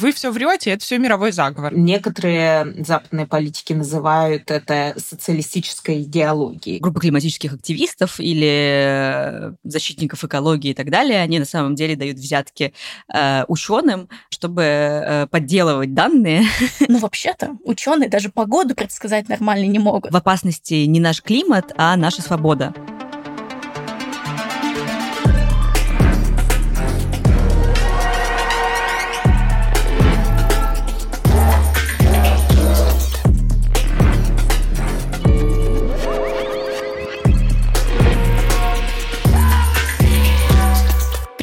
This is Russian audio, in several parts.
Вы все врете, это все мировой заговор. Некоторые западные политики называют это социалистической идеологией. Группа климатических активистов или защитников экологии и так далее, они на самом деле дают взятки э, ученым, чтобы э, подделывать данные. Ну, вообще-то, ученые даже погоду предсказать нормально не могут. В опасности не наш климат, а наша свобода.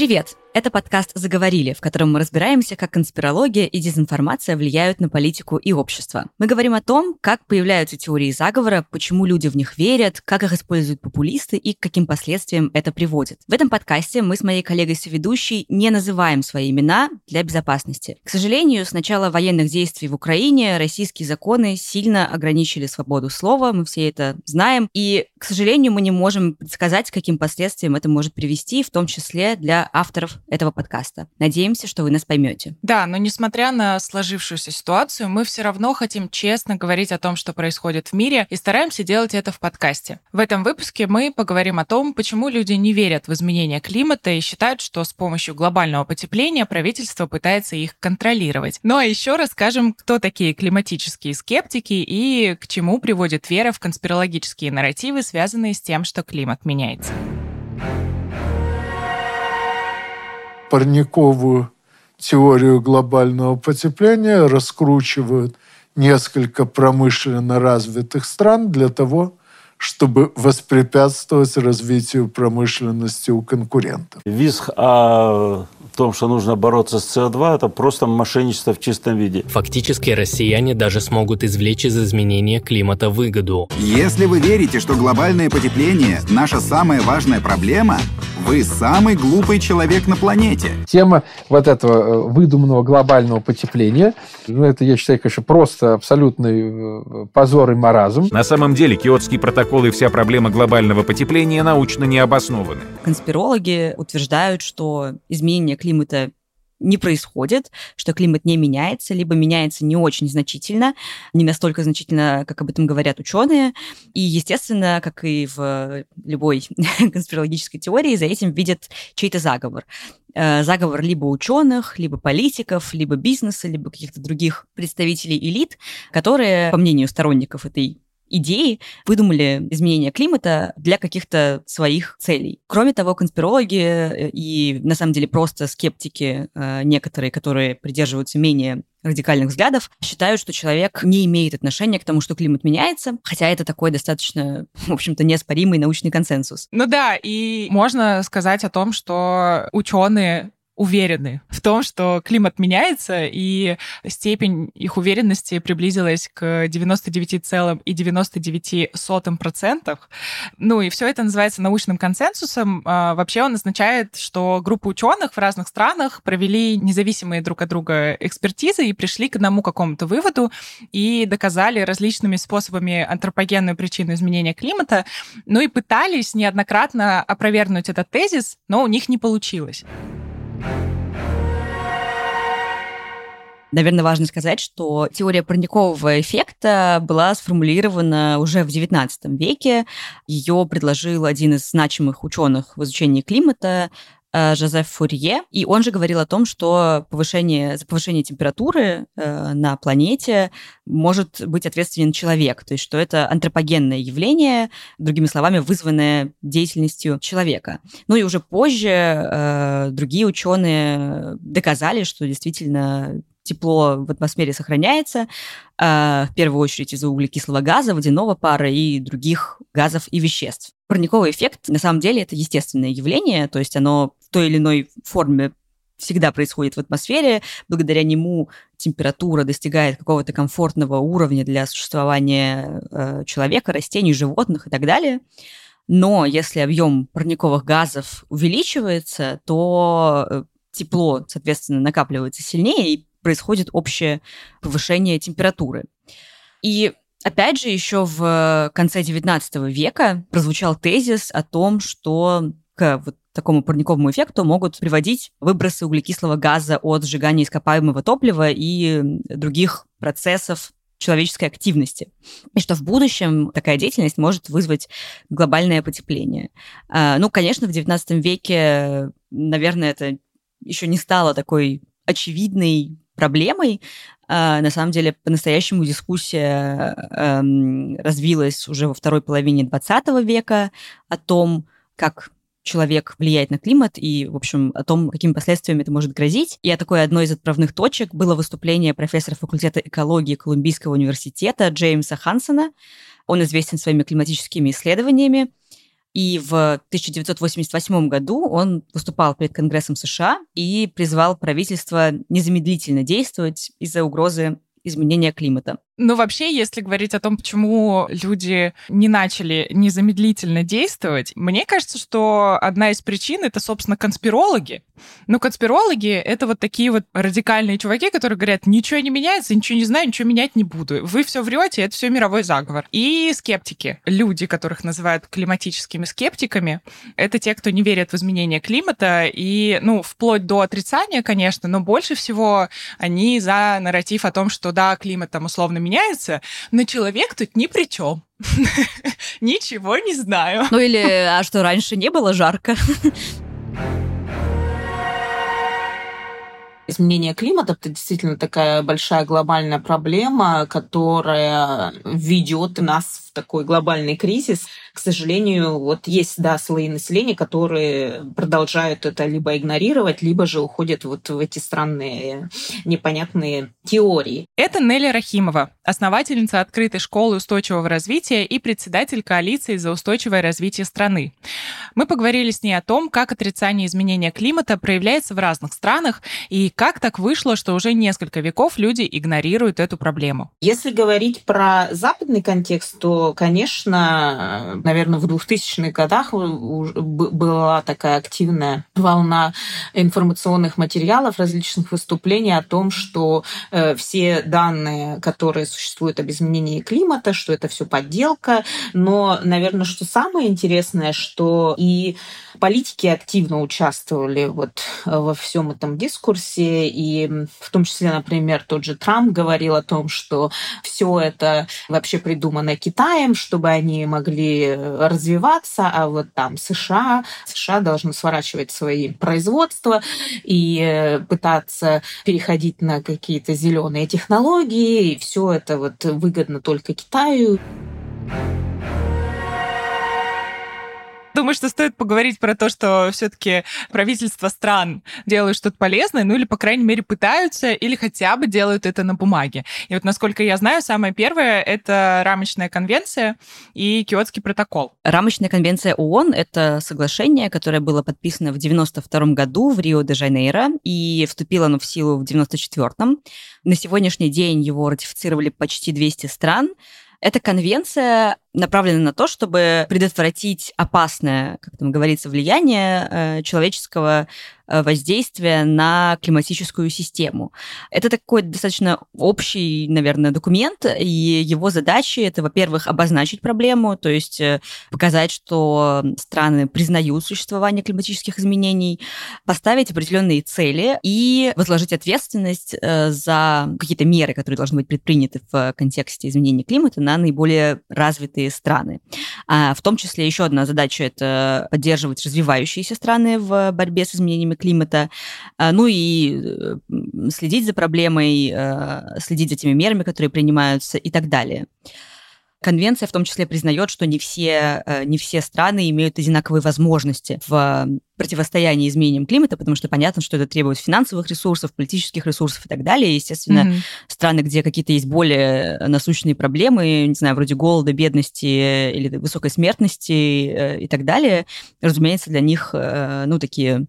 Привет! Это подкаст «Заговорили», в котором мы разбираемся, как конспирология и дезинформация влияют на политику и общество. Мы говорим о том, как появляются теории заговора, почему люди в них верят, как их используют популисты и к каким последствиям это приводит. В этом подкасте мы с моей коллегой-соведущей не называем свои имена для безопасности. К сожалению, с начала военных действий в Украине российские законы сильно ограничили свободу слова, мы все это знаем, и, к сожалению, мы не можем предсказать, к каким последствиям это может привести, в том числе для авторов этого подкаста. Надеемся, что вы нас поймете. Да, но несмотря на сложившуюся ситуацию, мы все равно хотим честно говорить о том, что происходит в мире, и стараемся делать это в подкасте. В этом выпуске мы поговорим о том, почему люди не верят в изменения климата и считают, что с помощью глобального потепления правительство пытается их контролировать. Ну а еще расскажем, кто такие климатические скептики и к чему приводит вера в конспирологические нарративы, связанные с тем, что климат меняется. Парниковую теорию глобального потепления раскручивают несколько промышленно развитых стран для того, чтобы воспрепятствовать развитию промышленности у конкурентов. Визг о том, что нужно бороться с СО2, это просто мошенничество в чистом виде. Фактически россияне даже смогут извлечь из изменения климата выгоду. Если вы верите, что глобальное потепление – наша самая важная проблема, вы самый глупый человек на планете. Тема вот этого э, выдуманного глобального потепления, ну, это, я считаю, конечно, просто абсолютный э, позор и маразм. На самом деле, Киотский протокол и вся проблема глобального потепления научно не обоснованы. Конспирологи утверждают, что изменение климата не происходит, что климат не меняется, либо меняется не очень значительно, не настолько значительно, как об этом говорят ученые. И, естественно, как и в любой конспирологической теории, за этим видят чей-то заговор. Э, заговор либо ученых, либо политиков, либо бизнеса, либо каких-то других представителей элит, которые, по мнению сторонников этой идеи выдумали изменение климата для каких-то своих целей. Кроме того, конспирологи э, и, на самом деле, просто скептики, э, некоторые, которые придерживаются менее радикальных взглядов, считают, что человек не имеет отношения к тому, что климат меняется, хотя это такой достаточно, в общем-то, неоспоримый научный консенсус. Ну да, и можно сказать о том, что ученые уверены в том, что климат меняется, и степень их уверенности приблизилась к 99,99%. Ну и все это называется научным консенсусом. А, вообще он означает, что группа ученых в разных странах провели независимые друг от друга экспертизы и пришли к одному какому-то выводу и доказали различными способами антропогенную причину изменения климата, ну и пытались неоднократно опровергнуть этот тезис, но у них не получилось. Наверное, важно сказать, что теория парникового эффекта была сформулирована уже в XIX веке. Ее предложил один из значимых ученых в изучении климата Жозеф Фурье, и он же говорил о том, что повышение, за повышение температуры э, на планете может быть ответственен человек, то есть что это антропогенное явление, другими словами, вызванное деятельностью человека. Ну и уже позже э, другие ученые доказали, что действительно тепло в атмосфере сохраняется, э, в первую очередь из-за углекислого газа, водяного пара и других газов и веществ. Парниковый эффект, на самом деле, это естественное явление, то есть оно той или иной форме всегда происходит в атмосфере. Благодаря нему температура достигает какого-то комфортного уровня для существования э, человека, растений, животных и так далее. Но если объем парниковых газов увеличивается, то э, тепло, соответственно, накапливается сильнее, и происходит общее повышение температуры. И опять же, еще в конце XIX века прозвучал тезис о том, что к вот такому парниковому эффекту могут приводить выбросы углекислого газа от сжигания ископаемого топлива и других процессов человеческой активности. И что в будущем такая деятельность может вызвать глобальное потепление. А, ну, конечно, в XIX веке, наверное, это еще не стало такой очевидной проблемой. А, на самом деле, по-настоящему дискуссия эм, развилась уже во второй половине XX века о том, как человек влияет на климат и, в общем, о том, какими последствиями это может грозить. И такой одной из отправных точек было выступление профессора факультета экологии Колумбийского университета Джеймса Хансона. Он известен своими климатическими исследованиями. И в 1988 году он выступал перед Конгрессом США и призвал правительство незамедлительно действовать из-за угрозы изменения климата. Ну, вообще, если говорить о том, почему люди не начали незамедлительно действовать, мне кажется, что одна из причин — это, собственно, конспирологи. Ну, конспирологи — это вот такие вот радикальные чуваки, которые говорят, ничего не меняется, ничего не знаю, ничего менять не буду. Вы все врете, это все мировой заговор. И скептики. Люди, которых называют климатическими скептиками, это те, кто не верит в изменение климата, и, ну, вплоть до отрицания, конечно, но больше всего они за нарратив о том, что, да, климат там условно меняется, но человек тут ни при чем. Ничего не знаю. Ну или, а что, раньше не было жарко? Изменение климата – это действительно такая большая глобальная проблема, которая ведет нас такой глобальный кризис. К сожалению, вот есть, да, слои населения, которые продолжают это либо игнорировать, либо же уходят вот в эти странные непонятные теории. Это Нелли Рахимова, основательница открытой школы устойчивого развития и председатель коалиции за устойчивое развитие страны. Мы поговорили с ней о том, как отрицание изменения климата проявляется в разных странах и как так вышло, что уже несколько веков люди игнорируют эту проблему. Если говорить про западный контекст, то, конечно, наверное, в 2000-х годах была такая активная волна информационных материалов, различных выступлений о том, что э, все данные, которые существуют об изменении климата, что это все подделка. Но, наверное, что самое интересное, что и политики активно участвовали вот во всем этом дискурсе, и в том числе, например, тот же Трамп говорил о том, что все это вообще придумано Китаем, чтобы они могли развиваться, а вот там США, США должны сворачивать свои производства и э, пытаться переходить на какие-то зеленые технологии, и все это вот выгодно только Китаю. Думаю, что стоит поговорить про то, что все-таки правительства стран делают что-то полезное, ну или, по крайней мере, пытаются, или хотя бы делают это на бумаге. И вот, насколько я знаю, самое первое — это рамочная конвенция и Киотский протокол. Рамочная конвенция ООН — это соглашение, которое было подписано в 92 году в Рио-де-Жанейро, и вступило оно в силу в 94-м. На сегодняшний день его ратифицировали почти 200 стран, эта конвенция направлена на то, чтобы предотвратить опасное, как там говорится, влияние э, человеческого э, воздействия на климатическую систему. Это такой достаточно общий, наверное, документ, и его задачи это, во-первых, обозначить проблему, то есть э, показать, что страны признают существование климатических изменений, поставить определенные цели и возложить ответственность за какие-то меры, которые должны быть предприняты в контексте изменения климата на наиболее развитые развитые страны. А в том числе еще одна задача – это поддерживать развивающиеся страны в борьбе с изменениями климата, а, ну и следить за проблемой, э, следить за теми мерами, которые принимаются и так далее. Конвенция в том числе признает, что не все, э, не все страны имеют одинаковые возможности в противостоянии изменениям климата, потому что понятно, что это требует финансовых ресурсов, политических ресурсов и так далее. естественно, mm-hmm. страны, где какие-то есть более насущные проблемы, не знаю, вроде голода, бедности или высокой смертности э, и так далее, разумеется, для них, э, ну, такие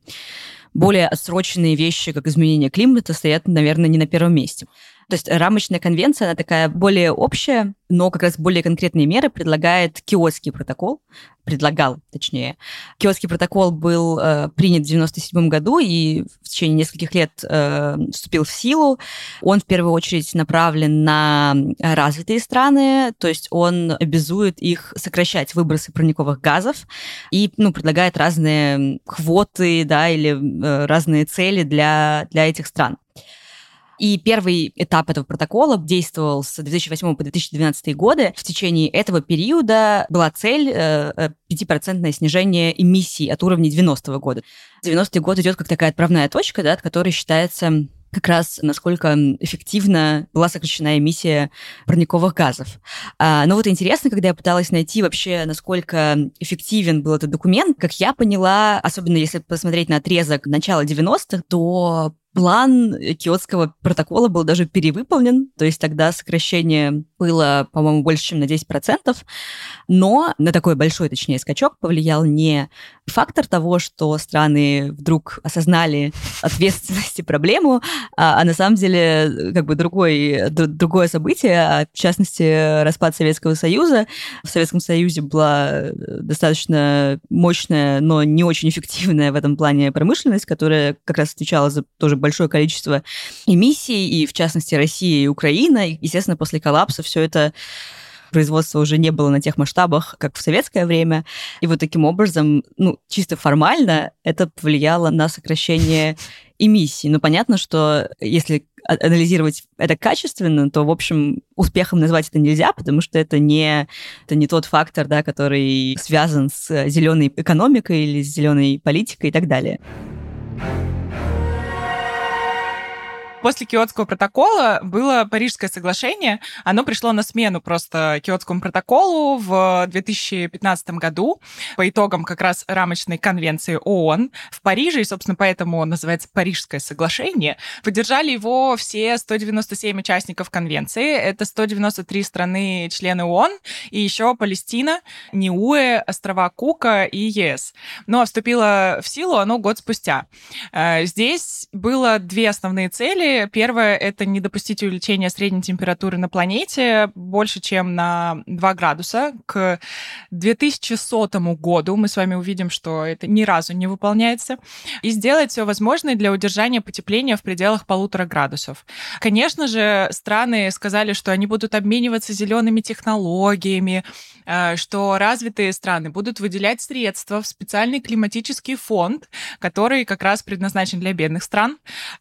более отсроченные вещи, как изменение климата, стоят, наверное, не на первом месте. То есть рамочная конвенция, она такая более общая, но как раз более конкретные меры предлагает Киотский протокол, предлагал, точнее. Киотский протокол был э, принят в 1997 году и в течение нескольких лет э, вступил в силу. Он в первую очередь направлен на развитые страны, то есть он обязует их сокращать выбросы парниковых газов и ну, предлагает разные квоты да, или э, разные цели для, для этих стран. И первый этап этого протокола действовал с 2008 по 2012 годы. В течение этого периода была цель 5% э, снижение эмиссий от уровня 90-го года. 90-й год идет как такая отправная точка, да, от которой считается как раз насколько эффективно была сокращена эмиссия парниковых газов. А, но вот интересно, когда я пыталась найти вообще, насколько эффективен был этот документ, как я поняла, особенно если посмотреть на отрезок начала 90-х, то план Киотского протокола был даже перевыполнен, то есть тогда сокращение было, по-моему, больше, чем на 10%, но на такой большой, точнее, скачок повлиял не фактор того, что страны вдруг осознали ответственность и проблему, а, а на самом деле как бы другой, другое событие, а в частности распад Советского Союза. В Советском Союзе была достаточно мощная, но не очень эффективная в этом плане промышленность, которая как раз отвечала за тоже большое количество эмиссий, и в частности Россия и Украина. И, естественно, после коллапса все это производство уже не было на тех масштабах, как в советское время. И вот таким образом, ну, чисто формально это повлияло на сокращение эмиссий. Но понятно, что если анализировать это качественно, то, в общем, успехом назвать это нельзя, потому что это не, это не тот фактор, да, который связан с зеленой экономикой или с зеленой политикой и так далее. После Киотского протокола было Парижское соглашение. Оно пришло на смену просто Киотскому протоколу в 2015 году по итогам как раз рамочной конвенции ООН в Париже, и, собственно, поэтому называется Парижское соглашение. Поддержали его все 197 участников конвенции. Это 193 страны члены ООН и еще Палестина, Ниуэ, острова Кука и ЕС. Ну, а вступило в силу оно год спустя. Э, здесь было две основные цели Первое — это не допустить увеличения средней температуры на планете больше, чем на 2 градуса. К 2100 году мы с вами увидим, что это ни разу не выполняется. И сделать все возможное для удержания потепления в пределах полутора градусов. Конечно же, страны сказали, что они будут обмениваться зелеными технологиями, э, что развитые страны будут выделять средства в специальный климатический фонд, который как раз предназначен для бедных стран.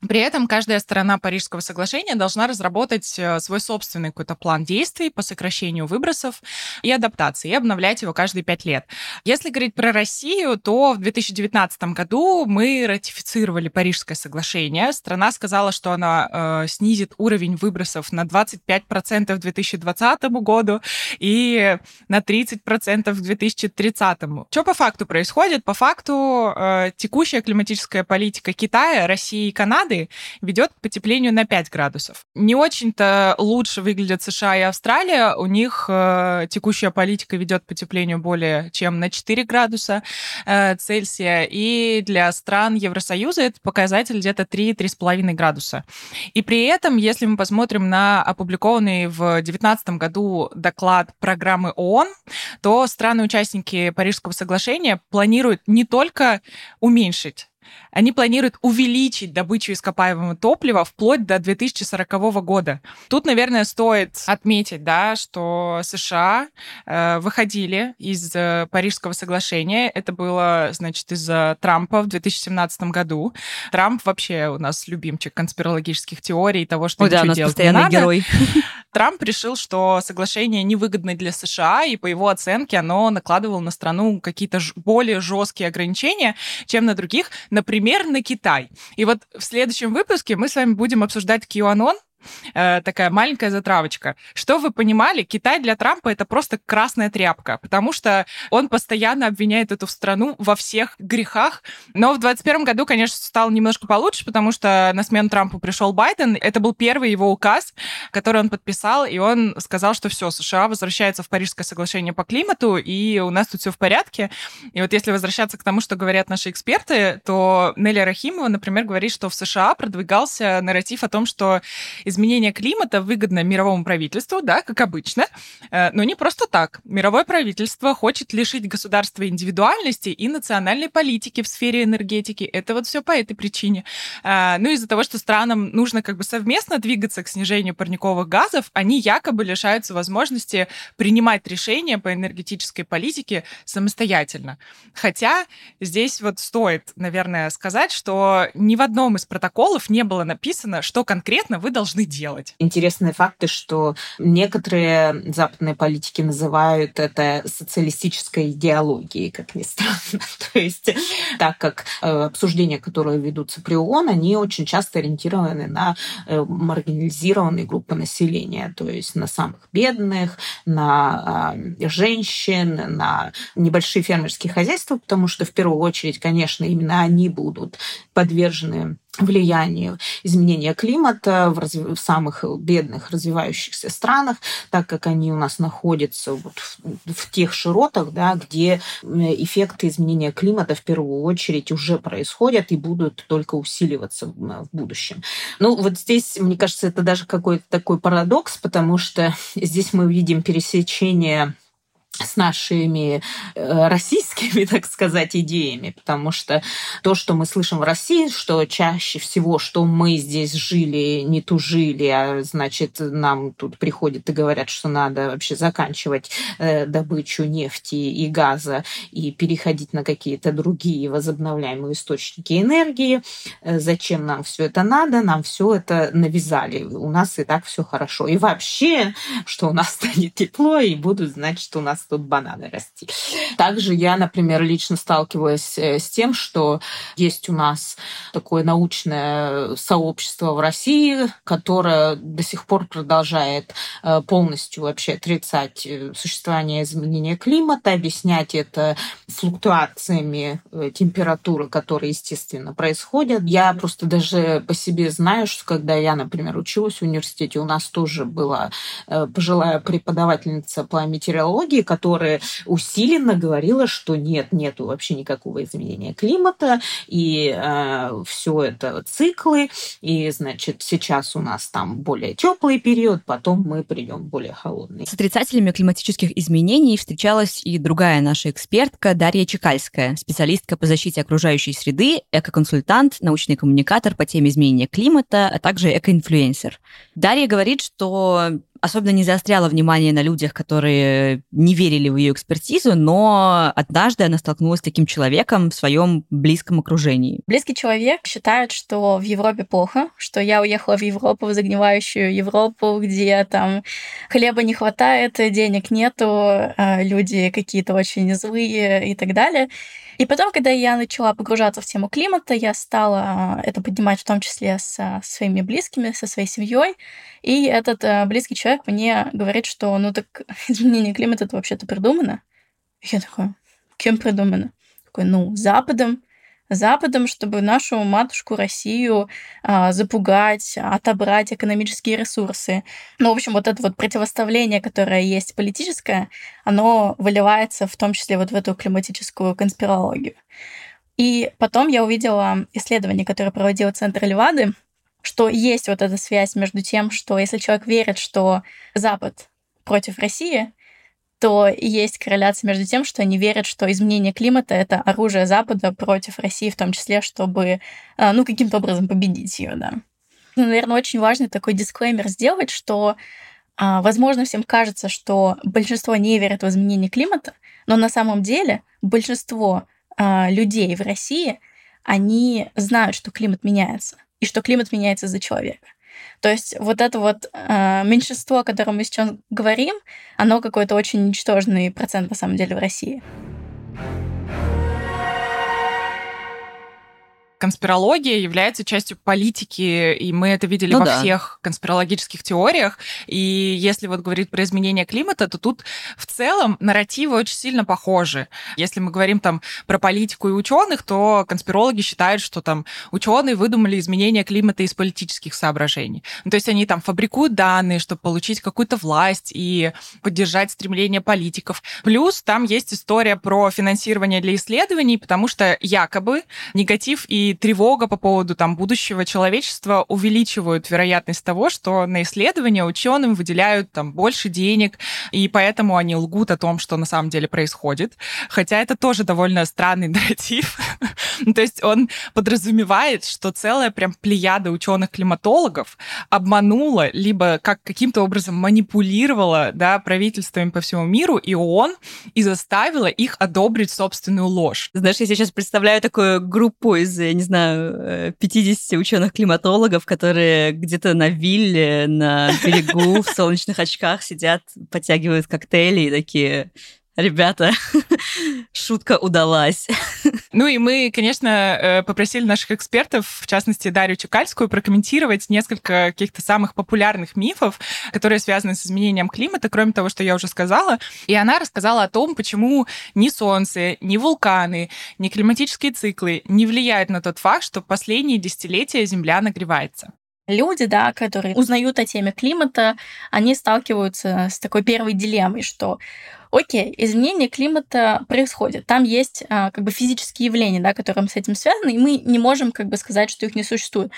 При этом каждая страна сторона Парижского соглашения должна разработать э, свой собственный какой-то план действий по сокращению выбросов и адаптации, и обновлять его каждые пять лет. Если говорить про Россию, то в 2019 году мы ратифицировали Парижское соглашение. Страна сказала, что она э, снизит уровень выбросов на 25% к 2020 году и на 30% к 2030. Что по факту происходит? По факту э, текущая климатическая политика Китая, России и Канады ведет потеплению на 5 градусов. Не очень-то лучше выглядят США и Австралия. У них э, текущая политика ведет к потеплению более чем на 4 градуса э, Цельсия. И для стран Евросоюза этот показатель где-то 3-3,5 градуса. И при этом, если мы посмотрим на опубликованный в 2019 году доклад программы ООН, то страны-участники Парижского соглашения планируют не только уменьшить они планируют увеличить добычу ископаемого топлива вплоть до 2040 года. Тут, наверное, стоит отметить, да, что США э, выходили из э, Парижского соглашения. Это было, значит, из-за Трампа в 2017 году. Трамп вообще у нас любимчик конспирологических теорий, того, что ничего да, у нас делать постоянный не надо. герой. Трамп решил, что соглашение невыгодно для США, и по его оценке оно накладывало на страну какие-то более жесткие ограничения, чем на других, например, на Китай. И вот в следующем выпуске мы с вами будем обсуждать QAnon, э, такая маленькая затравочка. Что вы понимали, Китай для Трампа это просто красная тряпка, потому что он постоянно обвиняет эту страну во всех грехах. Но в 2021 году, конечно, стало немножко получше, потому что на смену Трампу пришел Байден. Это был первый его указ, который он подписал, и он сказал, что все, США возвращается в Парижское соглашение по климату, и у нас тут все в порядке. И вот если возвращаться к тому, что говорят наши эксперты, то Нелли Рахимова, например, говорит, что в США продвигался нарратив о том, что из изменение климата выгодно мировому правительству, да, как обычно, э, но не просто так. Мировое правительство хочет лишить государства индивидуальности и национальной политики в сфере энергетики. Это вот все по этой причине. Э, ну, из-за того, что странам нужно как бы совместно двигаться к снижению парниковых газов, они якобы лишаются возможности принимать решения по энергетической политике самостоятельно. Хотя здесь вот стоит, наверное, сказать, что ни в одном из протоколов не было написано, что конкретно вы должны делать. Интересные факты, что некоторые западные политики называют это социалистической идеологией, как ни странно. То есть, так как э, обсуждения, которые ведутся при ООН, они очень часто ориентированы на э, маргинализированные группы населения, то есть на самых бедных, на а, женщин, на небольшие фермерские хозяйства, потому что в первую очередь, конечно, именно они будут подвержены влиянию изменения климата в, разв... в самых бедных развивающихся странах, так как они у нас находятся вот в, в тех широтах, да, где эффекты изменения климата в первую очередь уже происходят и будут только усиливаться в будущем. Ну вот здесь, мне кажется, это даже какой-то такой парадокс, потому что здесь мы видим пересечение с нашими э, российскими, так сказать, идеями, потому что то, что мы слышим в России, что чаще всего, что мы здесь жили, не тужили, а значит, нам тут приходят и говорят, что надо вообще заканчивать э, добычу нефти и газа и переходить на какие-то другие возобновляемые источники энергии. Э, зачем нам все это надо? Нам все это навязали. У нас и так все хорошо. И вообще, что у нас станет тепло, и будут знать, что у нас тут бананы расти. Также я, например, лично сталкивалась э, с тем, что есть у нас такое научное сообщество в России, которое до сих пор продолжает э, полностью вообще отрицать э, существование изменения климата, объяснять это флуктуациями температуры, которые, естественно, происходят. Я просто даже по себе знаю, что когда я, например, училась в университете, у нас тоже была пожилая преподавательница по метеорологии, которая усиленно говорила, что нет, нету вообще никакого изменения климата, и э, все это циклы, и, значит, сейчас у нас там более теплый период, потом мы придем более холодный. С отрицателями климатических изменений встречалась и другая наша экспертка Дарья Чекальская, специалистка по защите окружающей среды, экоконсультант, научный коммуникатор по теме изменения климата, а также экоинфлюенсер. Дарья говорит, что особенно не заостряла внимание на людях, которые не верили в ее экспертизу, но однажды она столкнулась с таким человеком в своем близком окружении. Близкий человек считает, что в Европе плохо, что я уехала в Европу, в загнивающую Европу, где там хлеба не хватает, денег нету, а люди какие-то очень злые и так далее. И потом, когда я начала погружаться в тему климата, я стала это поднимать в том числе со своими близкими, со своей семьей. И этот э, близкий человек мне говорит, что ну так изменение климата это вообще-то придумано. Я такой, кем придумано? Такой, ну, Западом. Западом, чтобы нашу матушку Россию а, запугать, отобрать экономические ресурсы. Ну, в общем, вот это вот противоставление, которое есть политическое, оно выливается в том числе вот в эту климатическую конспирологию. И потом я увидела исследование, которое проводил Центр Левады, что есть вот эта связь между тем, что если человек верит, что Запад против России, то есть корреляция между тем, что они верят, что изменение климата — это оружие Запада против России, в том числе, чтобы, а, ну, каким-то образом победить ее, да. Ну, наверное, очень важно такой дисклеймер сделать, что, а, возможно, всем кажется, что большинство не верит в изменение климата, но на самом деле большинство а, людей в России, они знают, что климат меняется, и что климат меняется из-за человека. То есть вот это вот э, меньшинство, о котором мы сейчас говорим, оно какой-то очень ничтожный процент на самом деле в России. Конспирология является частью политики, и мы это видели ну, во да. всех конспирологических теориях. И если вот говорить про изменение климата, то тут в целом нарративы очень сильно похожи. Если мы говорим там про политику и ученых, то конспирологи считают, что там ученые выдумали изменение климата из политических соображений. Ну, то есть они там фабрикуют данные, чтобы получить какую-то власть и поддержать стремление политиков. Плюс там есть история про финансирование для исследований, потому что якобы негатив и тревога по поводу там будущего человечества увеличивают вероятность того, что на исследования ученым выделяют там больше денег, и поэтому они лгут о том, что на самом деле происходит. Хотя это тоже довольно странный нарратив. То есть он подразумевает, что целая прям плеяда ученых-климатологов обманула, либо как каким-то образом манипулировала да, правительствами по всему миру, и ООН, и заставила их одобрить собственную ложь. Знаешь, я сейчас представляю такую группу из, я не знаю, 50 э, ученых-климатологов, которые где-то на вилле, на берегу в солнечных очках сидят, подтягивают коктейли и такие ребята, шутка удалась. Ну и мы, конечно, э, попросили наших экспертов, в частности Дарью Чекальскую, прокомментировать несколько каких-то самых популярных мифов, которые связаны с изменением климата, кроме того, что я уже сказала. И она рассказала о том, почему ни Солнце, ни вулканы, ни климатические циклы не влияют на тот факт, что последние десятилетия Земля нагревается люди, да, которые узнают о теме климата, они сталкиваются с такой первой дилеммой, что окей, изменение климата происходит, там есть а, как бы физические явления, да, которые с этим связаны, и мы не можем как бы сказать, что их не существует.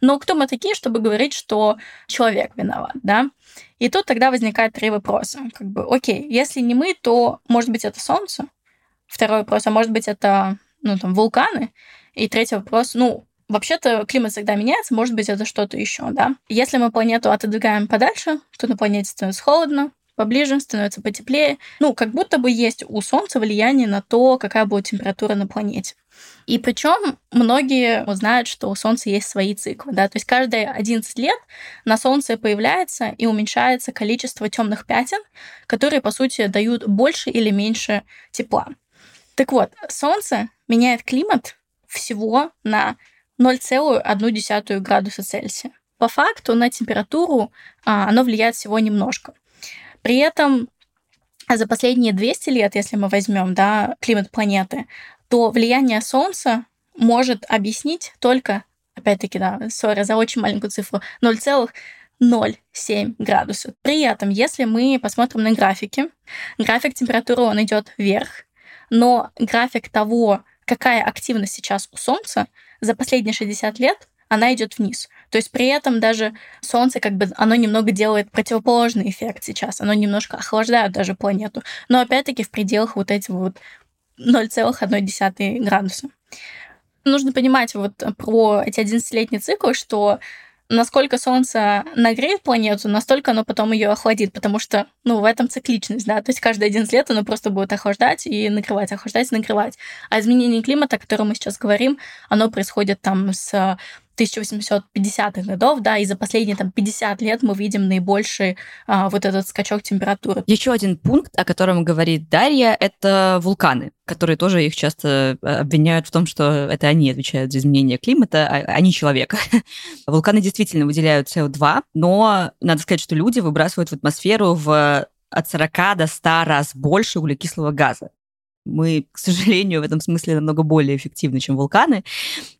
Но кто мы такие, чтобы говорить, что человек виноват, да? И тут тогда возникает три вопроса. Как бы, окей, если не мы, то, может быть, это Солнце? Второй вопрос, а может быть, это, ну, там, вулканы? И третий вопрос, ну, Вообще-то климат всегда меняется, может быть, это что-то еще, да. Если мы планету отодвигаем подальше, то на планете становится холодно, поближе, становится потеплее. Ну, как будто бы есть у Солнца влияние на то, какая будет температура на планете. И причем многие знают, что у Солнца есть свои циклы. Да? То есть каждые 11 лет на Солнце появляется и уменьшается количество темных пятен, которые, по сути, дают больше или меньше тепла. Так вот, Солнце меняет климат всего на 0,1 градуса Цельсия. По факту на температуру а, оно влияет всего немножко. При этом за последние 200 лет, если мы возьмем да, климат планеты, то влияние Солнца может объяснить только, опять-таки, да, сори за очень маленькую цифру, 0,07 градусов. При этом, если мы посмотрим на графики, график температуры, он идет вверх, но график того, какая активность сейчас у Солнца, за последние 60 лет она идет вниз. То есть при этом даже Солнце как бы оно немного делает противоположный эффект сейчас. Оно немножко охлаждает даже планету. Но опять-таки в пределах вот этих вот 0,1 градуса. Нужно понимать вот про эти 11-летние циклы, что насколько Солнце нагреет планету, настолько оно потом ее охладит, потому что, ну, в этом цикличность, да, то есть каждые 11 лет оно просто будет охлаждать и накрывать, охлаждать и накрывать. А изменение климата, о котором мы сейчас говорим, оно происходит там с 1850-х годов, да, и за последние там 50 лет мы видим наибольший а, вот этот скачок температуры. Еще один пункт, о котором говорит Дарья, это вулканы, которые тоже их часто э, обвиняют в том, что это они отвечают за изменение климата, а, а не человек. Вулканы действительно выделяют СО2, но надо сказать, что люди выбрасывают в атмосферу в от 40 до 100 раз больше углекислого газа. Мы, к сожалению, в этом смысле намного более эффективны, чем вулканы.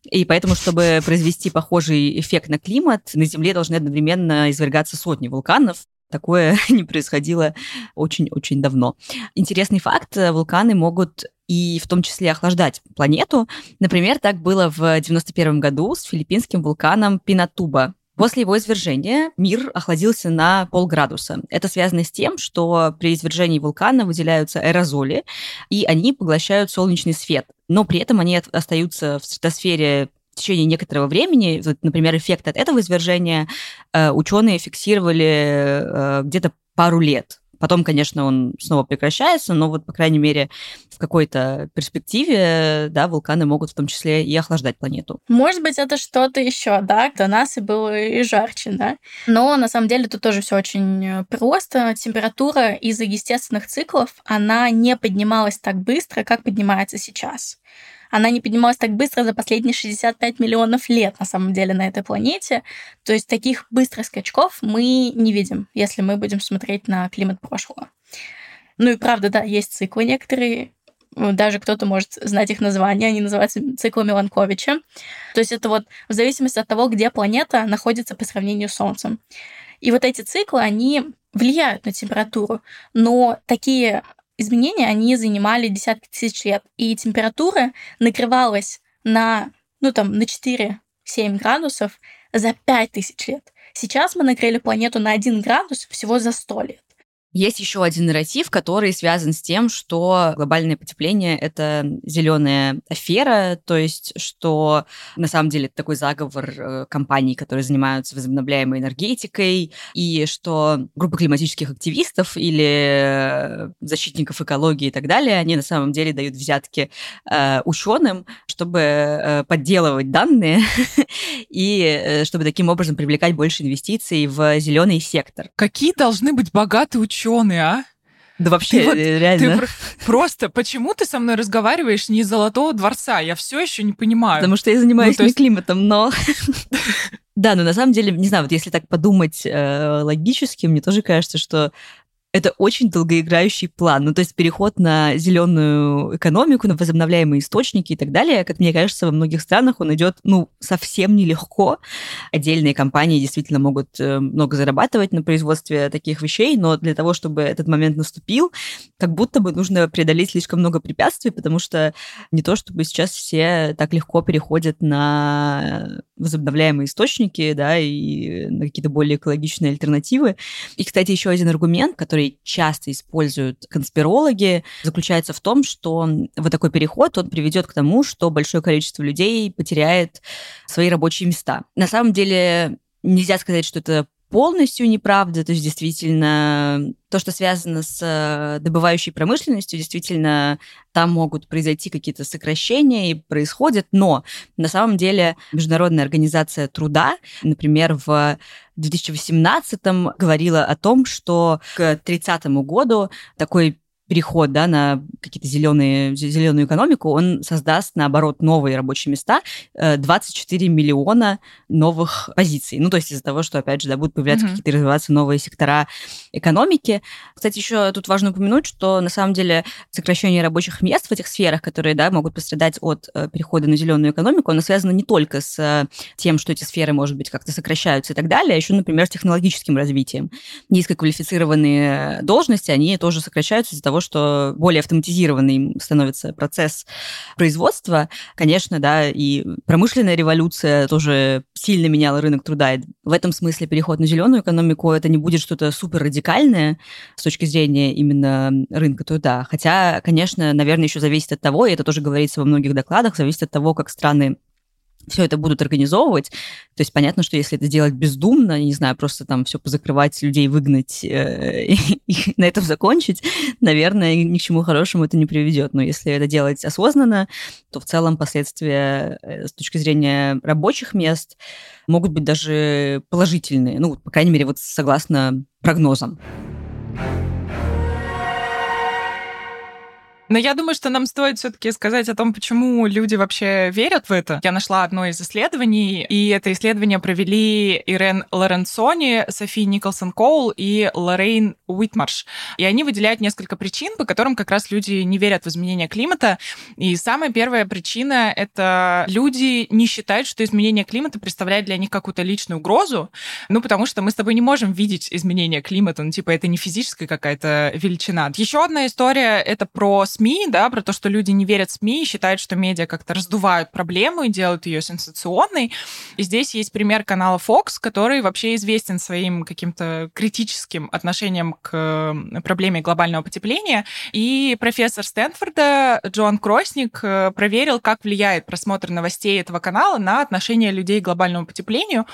И поэтому, чтобы произвести похожий эффект на климат, на Земле должны одновременно извергаться сотни вулканов. Такое не происходило очень-очень давно. Интересный факт, вулканы могут и в том числе охлаждать планету. Например, так было в 91 году с филиппинским вулканом Пинатуба. После его извержения мир охладился на полградуса. Это связано с тем, что при извержении вулкана выделяются аэрозоли, и они поглощают солнечный свет. Но при этом они остаются в стратосфере в течение некоторого времени, например, эффект от этого извержения э, ученые фиксировали э, где-то пару лет. Потом, конечно, он снова прекращается, но вот, по крайней мере, в какой-то перспективе, да, вулканы могут в том числе и охлаждать планету. Может быть, это что-то еще, да, до нас и было и жарче, да. Но на самом деле тут тоже все очень э, просто. Температура из-за естественных циклов, она не поднималась так быстро, как поднимается сейчас она не поднималась так быстро за последние 65 миллионов лет, на самом деле, на этой планете. То есть таких быстрых скачков мы не видим, если мы будем смотреть на климат прошлого. Ну и правда, да, есть циклы некоторые, даже кто-то может знать их название, они называются циклы Миланковича. То есть это вот в зависимости от того, где планета находится по сравнению с Солнцем. И вот эти циклы, они влияют на температуру, но такие изменения, они занимали десятки тысяч лет. И температура накрывалась на ну там на 4-7 градусов за 5000 лет. Сейчас мы нагрели планету на 1 градус всего за 100 лет. Есть еще один нарратив, который связан с тем, что глобальное потепление — это зеленая афера, то есть что на самом деле это такой заговор э, компаний, которые занимаются возобновляемой энергетикой, и что группа климатических активистов или защитников экологии и так далее, они на самом деле дают взятки э, ученым, чтобы э, подделывать данные и э, чтобы таким образом привлекать больше инвестиций в зеленый сектор. Какие должны быть богатые ученые? Ученый, а? Да вообще, ты вот, реально. Ты просто, почему ты со мной разговариваешь не из Золотого дворца? Я все еще не понимаю. Потому что я занимаюсь ну, есть... не климатом, но... Да, но на самом деле, не знаю, вот если так подумать э, логически, мне тоже кажется, что это очень долгоиграющий план. Ну, то есть переход на зеленую экономику, на возобновляемые источники и так далее, как мне кажется, во многих странах он идет, ну, совсем нелегко. Отдельные компании действительно могут э, много зарабатывать на производстве таких вещей, но для того, чтобы этот момент наступил, как будто бы нужно преодолеть слишком много препятствий, потому что не то, чтобы сейчас все так легко переходят на возобновляемые источники, да, и на какие-то более экологичные альтернативы. И, кстати, еще один аргумент, который который часто используют конспирологи, заключается в том, что вот такой переход, он приведет к тому, что большое количество людей потеряет свои рабочие места. На самом деле нельзя сказать, что это полностью неправда. То есть действительно то, что связано с э, добывающей промышленностью, действительно там могут произойти какие-то сокращения и происходят, но на самом деле Международная организация труда, например, в 2018 говорила о том, что к 30 году такой переход да, на какие-то зеленые, зеленую экономику, он создаст, наоборот, новые рабочие места, 24 э, миллиона новых позиций. Ну, то есть из-за того, что, опять же, да, будут появляться mm-hmm. какие-то развиваться новые сектора экономики. Кстати, еще тут важно упомянуть, что на самом деле сокращение рабочих мест в этих сферах, которые да, могут пострадать от э, перехода на зеленую экономику, оно связано не только с э, тем, что эти сферы, может быть, как-то сокращаются и так далее, а еще, например, с технологическим развитием. Низкоквалифицированные должности, они тоже сокращаются из-за того, что более автоматизированный становится процесс производства, конечно, да, и промышленная революция тоже сильно меняла рынок труда. И в этом смысле переход на зеленую экономику это не будет что-то супер радикальное с точки зрения именно рынка труда. Хотя, конечно, наверное, еще зависит от того, и это тоже говорится во многих докладах, зависит от того, как страны все это будут организовывать. То есть понятно, что если это сделать бездумно, не знаю, просто там все позакрывать, людей выгнать э, и, и на этом закончить, наверное, ни к чему хорошему это не приведет. Но если это делать осознанно, то в целом последствия э, с точки зрения рабочих мест могут быть даже положительные. Ну, по крайней мере, вот согласно прогнозам. Но я думаю, что нам стоит все-таки сказать о том, почему люди вообще верят в это. Я нашла одно из исследований, и это исследование провели Ирен Лоренцони, Софи Николсон Коул и Лоррейн Уитмарш. И они выделяют несколько причин, по которым как раз люди не верят в изменение климата. И самая первая причина — это люди не считают, что изменение климата представляет для них какую-то личную угрозу, ну, потому что мы с тобой не можем видеть изменение климата, ну, типа, это не физическая какая-то величина. Еще одна история — это про СМИ, да, про то, что люди не верят СМИ и считают, что медиа как-то раздувают проблему и делают ее сенсационной. И здесь есть пример канала Fox, который вообще известен своим каким-то критическим отношением к проблеме глобального потепления. И профессор Стэнфорда Джон Кросник э, проверил, как влияет просмотр новостей этого канала на отношение людей к глобальному потеплению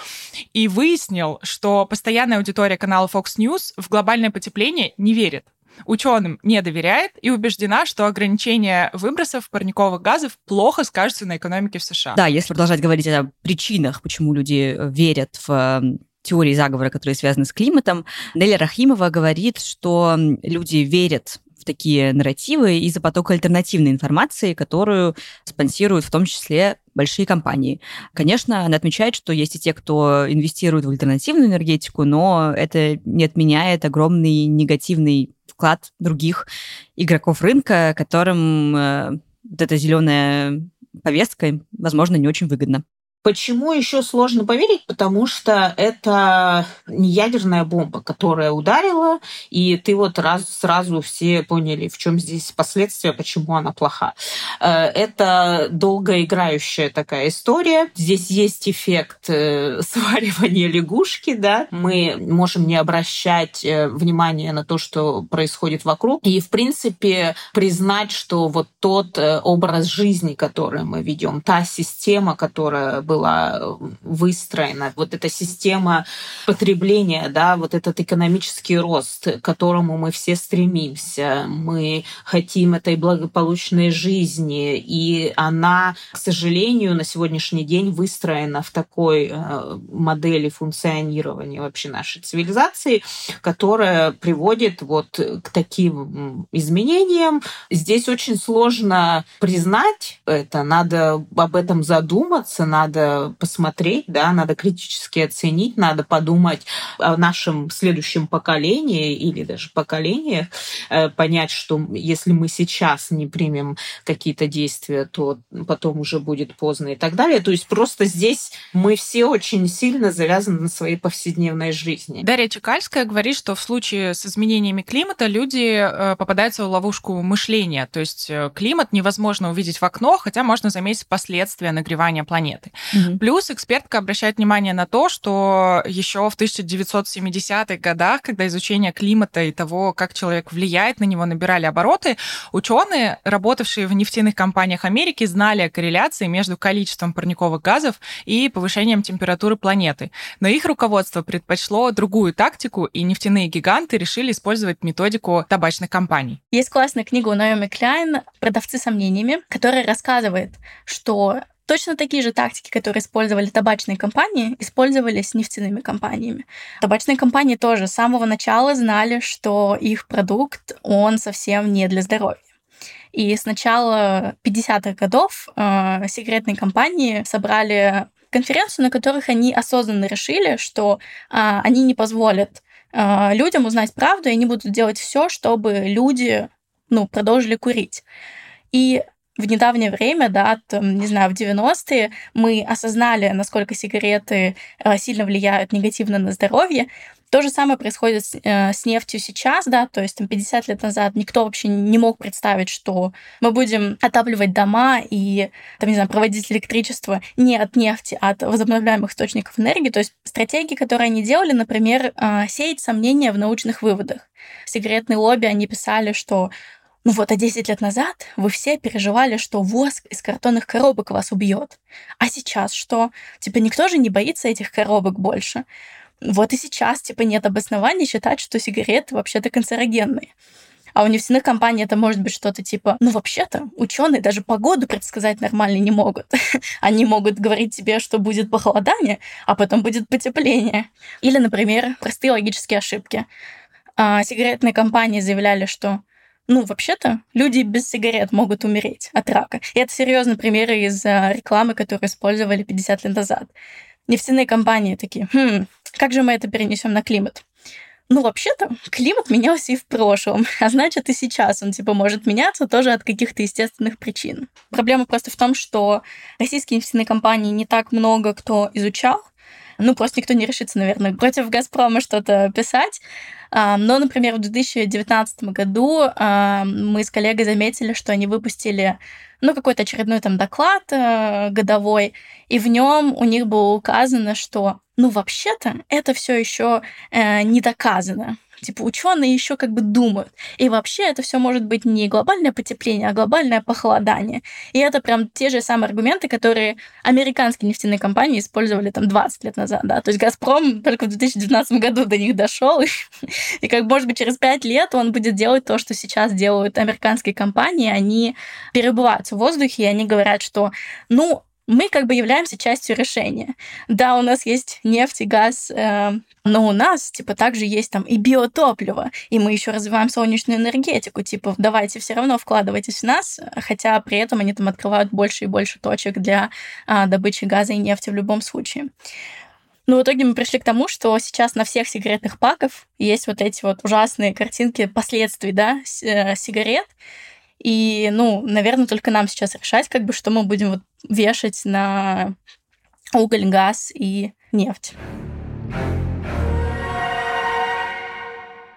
и выяснил, что постоянная аудитория канала Fox News в глобальное потепление не верит ученым не доверяет и убеждена, что ограничение выбросов парниковых газов плохо скажется на экономике в США. Да, если продолжать говорить о причинах, почему люди э, верят в эм, теории заговора, которые связаны с климатом, Неля Рахимова говорит, что люди верят в такие нарративы из-за потока альтернативной информации, которую спонсируют в том числе большие компании. Конечно, она отмечает, что есть и те, кто инвестирует в альтернативную энергетику, но это не отменяет огромный негативный вклад других игроков рынка, которым э, вот эта зеленая повестка, возможно, не очень выгодна. Почему еще сложно поверить? Потому что это не ядерная бомба, которая ударила, и ты вот раз сразу все поняли, в чем здесь последствия, почему она плоха. Э, это долгоиграющая такая история. Здесь есть эффект э, сваривания лягушки, да. Мы можем не обращать э, внимания на то, что происходит вокруг, и, в принципе, признать, что вот тот образ жизни, который мы ведем, та система, которая была была выстроена, вот эта система потребления, да, вот этот экономический рост, к которому мы все стремимся. Мы хотим этой благополучной жизни, и она, к сожалению, на сегодняшний день выстроена в такой э, модели функционирования вообще нашей цивилизации, которая приводит вот к таким изменениям. Здесь очень сложно признать это, надо об этом задуматься, надо посмотреть, да, надо критически оценить, надо подумать о нашем следующем поколении или даже поколениях, э, понять, что если мы сейчас не примем какие-то действия, то потом уже будет поздно и так далее. То есть просто здесь мы все очень сильно завязаны на своей повседневной жизни. Дарья Чекальская говорит, что в случае с изменениями климата люди э, попадаются в ловушку мышления. То есть э, климат невозможно увидеть в окно, хотя можно заметить последствия нагревания планеты. Угу. Плюс экспертка обращает внимание на то, что еще в 1970-х годах, когда изучение климата и того, как человек влияет на него, набирали обороты, ученые, работавшие в нефтяных компаниях Америки, знали о корреляции между количеством парниковых газов и повышением температуры планеты. Но их руководство предпочло другую тактику, и нефтяные гиганты решили использовать методику табачных компаний. Есть классная книга у Наоми Кляйн «Продавцы сомнениями», которая рассказывает, что Точно такие же тактики, которые использовали табачные компании, использовались нефтяными компаниями. Табачные компании тоже с самого начала знали, что их продукт, он совсем не для здоровья. И с начала 50-х годов э, сигаретные компании собрали конференцию, на которых они осознанно решили, что э, они не позволят э, людям узнать правду, и они будут делать все, чтобы люди ну, продолжили курить. И в недавнее время, да, там, не знаю, в 90-е мы осознали, насколько сигареты э, сильно влияют негативно на здоровье. То же самое происходит с, э, с нефтью сейчас, да, то есть там 50 лет назад никто вообще не мог представить, что мы будем отапливать дома и, там, не знаю, проводить электричество не от нефти, а от возобновляемых источников энергии. То есть стратегии, которые они делали, например, э, сеять сомнения в научных выводах. Сигаретные лобби, они писали, что ну вот, а 10 лет назад вы все переживали, что воск из картонных коробок вас убьет. А сейчас что? Типа никто же не боится этих коробок больше. Вот и сейчас, типа, нет обоснований считать, что сигареты вообще-то канцерогенные. А у нефтяных компаний это может быть что-то типа, ну вообще-то ученые даже погоду предсказать нормально не могут. Они могут говорить тебе, что будет похолодание, а потом будет потепление. Или, например, простые логические ошибки. А, сигаретные компании заявляли, что ну, вообще-то, люди без сигарет могут умереть от рака. И это серьезный пример из э, рекламы, которую использовали 50 лет назад. Нефтяные компании такие, хм, как же мы это перенесем на климат? Ну, вообще-то, климат менялся и в прошлом, а значит, и сейчас он, типа, может меняться тоже от каких-то естественных причин. Проблема просто в том, что российские нефтяные компании не так много кто изучал, ну, просто никто не решится, наверное, против «Газпрома» что-то писать. А, но, например, в 2019 году а, мы с коллегой заметили, что они выпустили ну, какой-то очередной там доклад э, годовой, и в нем у них было указано, что, ну, вообще-то это все еще э, не доказано. Типа ученые еще как бы думают. И вообще это все может быть не глобальное потепление, а глобальное похолодание. И это прям те же самые аргументы, которые американские нефтяные компании использовали там 20 лет назад. Да? То есть Газпром только в 2019 году до них дошел. И как может быть через 5 лет он будет делать то, что сейчас делают американские компании. Они перебывают в воздухе, и они говорят, что ну, мы как бы являемся частью решения. Да, у нас есть нефть и газ, э, но у нас, типа, также есть там и биотопливо, и мы еще развиваем солнечную энергетику, типа, давайте все равно вкладывайтесь в нас, хотя при этом они там открывают больше и больше точек для э, добычи газа и нефти в любом случае. Но в итоге мы пришли к тому, что сейчас на всех сигаретных паках есть вот эти вот ужасные картинки последствий, да, э, сигарет, и, ну, наверное, только нам сейчас решать, как бы, что мы будем вот вешать на уголь, газ и нефть.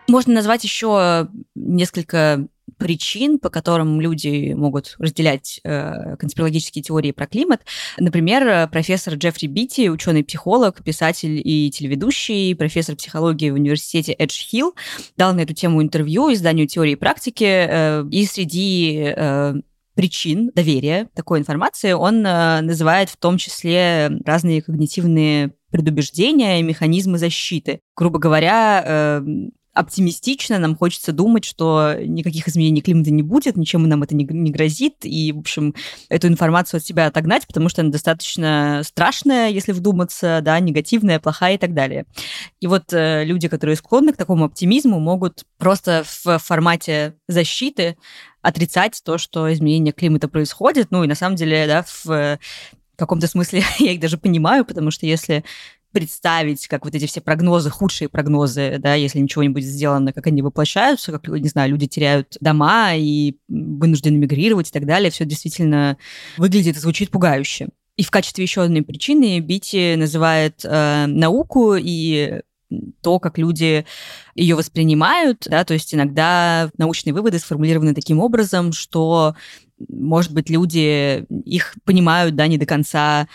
Можно назвать еще несколько причин, по которым люди могут разделять э, конспирологические теории про климат. Например, профессор Джеффри Битти, ученый-психолог, писатель и телеведущий, профессор психологии в университете Эдж Хилл, дал на эту тему интервью изданию теории и практики, э, и среди э, причин доверия такой информации он э, называет в том числе разные когнитивные предубеждения и механизмы защиты. Грубо говоря, э, оптимистично, нам хочется думать, что никаких изменений климата не будет, ничем нам это не, не грозит, и, в общем, эту информацию от себя отогнать, потому что она достаточно страшная, если вдуматься, да, негативная, плохая и так далее. И вот э, люди, которые склонны к такому оптимизму, могут просто в формате защиты отрицать то, что изменение климата происходит. Ну и на самом деле, да, в каком-то смысле я их даже понимаю, потому что если представить, как вот эти все прогнозы, худшие прогнозы, да, если ничего не будет сделано, как они воплощаются, как, не знаю, люди теряют дома и вынуждены мигрировать и так далее, все действительно выглядит и звучит пугающе. И в качестве еще одной причины Бити называет э, науку и то, как люди ее воспринимают, да, то есть иногда научные выводы сформулированы таким образом, что, может быть, люди их понимают, да, не до конца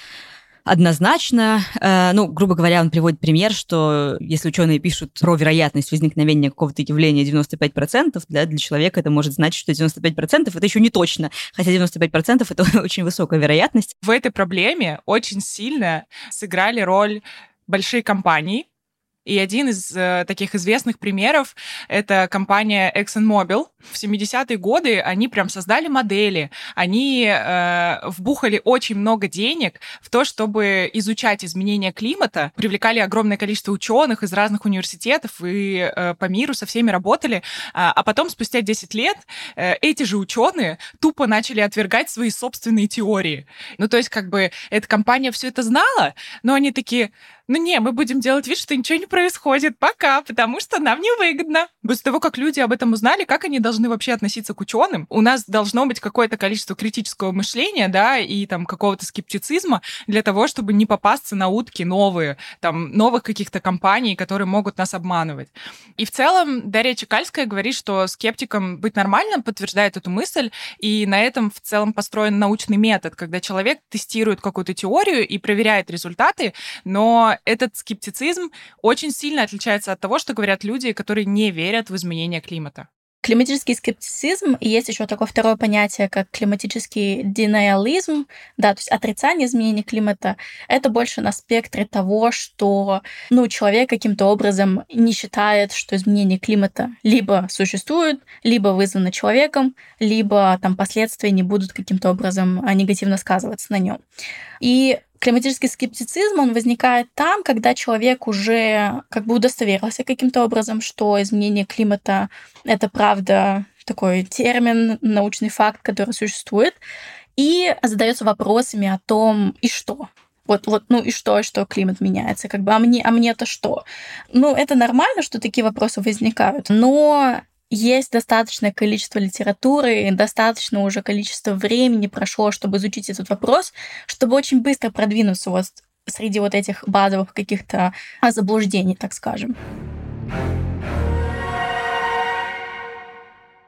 однозначно. Э, ну, грубо говоря, он приводит пример, что если ученые пишут про вероятность возникновения какого-то явления 95%, да, для человека это может значить, что 95% это еще не точно, хотя 95% это очень высокая вероятность. В этой проблеме очень сильно сыграли роль большие компании, и один из э, таких известных примеров — это компания ExxonMobil. В 70-е годы они прям создали модели, они э, вбухали очень много денег в то, чтобы изучать изменения климата, привлекали огромное количество ученых из разных университетов и э, по миру со всеми работали, а, а потом спустя 10 лет э, эти же ученые тупо начали отвергать свои собственные теории. Ну, то есть, как бы, эта компания все это знала, но они такие, ну не, мы будем делать вид, что ничего не происходит, пока, потому что нам невыгодно. После того, как люди об этом узнали, как они должны вообще относиться к ученым, у нас должно быть какое-то количество критического мышления, да, и там какого-то скептицизма для того, чтобы не попасться на утки новые, там, новых каких-то компаний, которые могут нас обманывать. И в целом Дарья Чекальская говорит, что скептикам быть нормальным подтверждает эту мысль, и на этом в целом построен научный метод, когда человек тестирует какую-то теорию и проверяет результаты, но этот скептицизм очень сильно отличается от того, что говорят люди, которые не верят в изменение климата. Климатический скептицизм, и есть еще такое второе понятие, как климатический denialism, да, то есть отрицание изменения климата, это больше на спектре того, что ну, человек каким-то образом не считает, что изменение климата либо существует, либо вызвано человеком, либо там последствия не будут каким-то образом а, негативно сказываться на нем. И климатический скептицизм, он возникает там, когда человек уже как бы удостоверился каким-то образом, что изменение климата — это правда такой термин, научный факт, который существует, и задается вопросами о том, и что? Вот, вот, ну и что, что климат меняется, как бы, а мне, а мне-то что? Ну, это нормально, что такие вопросы возникают, но есть достаточное количество литературы, достаточно уже количество времени прошло, чтобы изучить этот вопрос, чтобы очень быстро продвинуться вот среди вот этих базовых каких-то заблуждений, так скажем.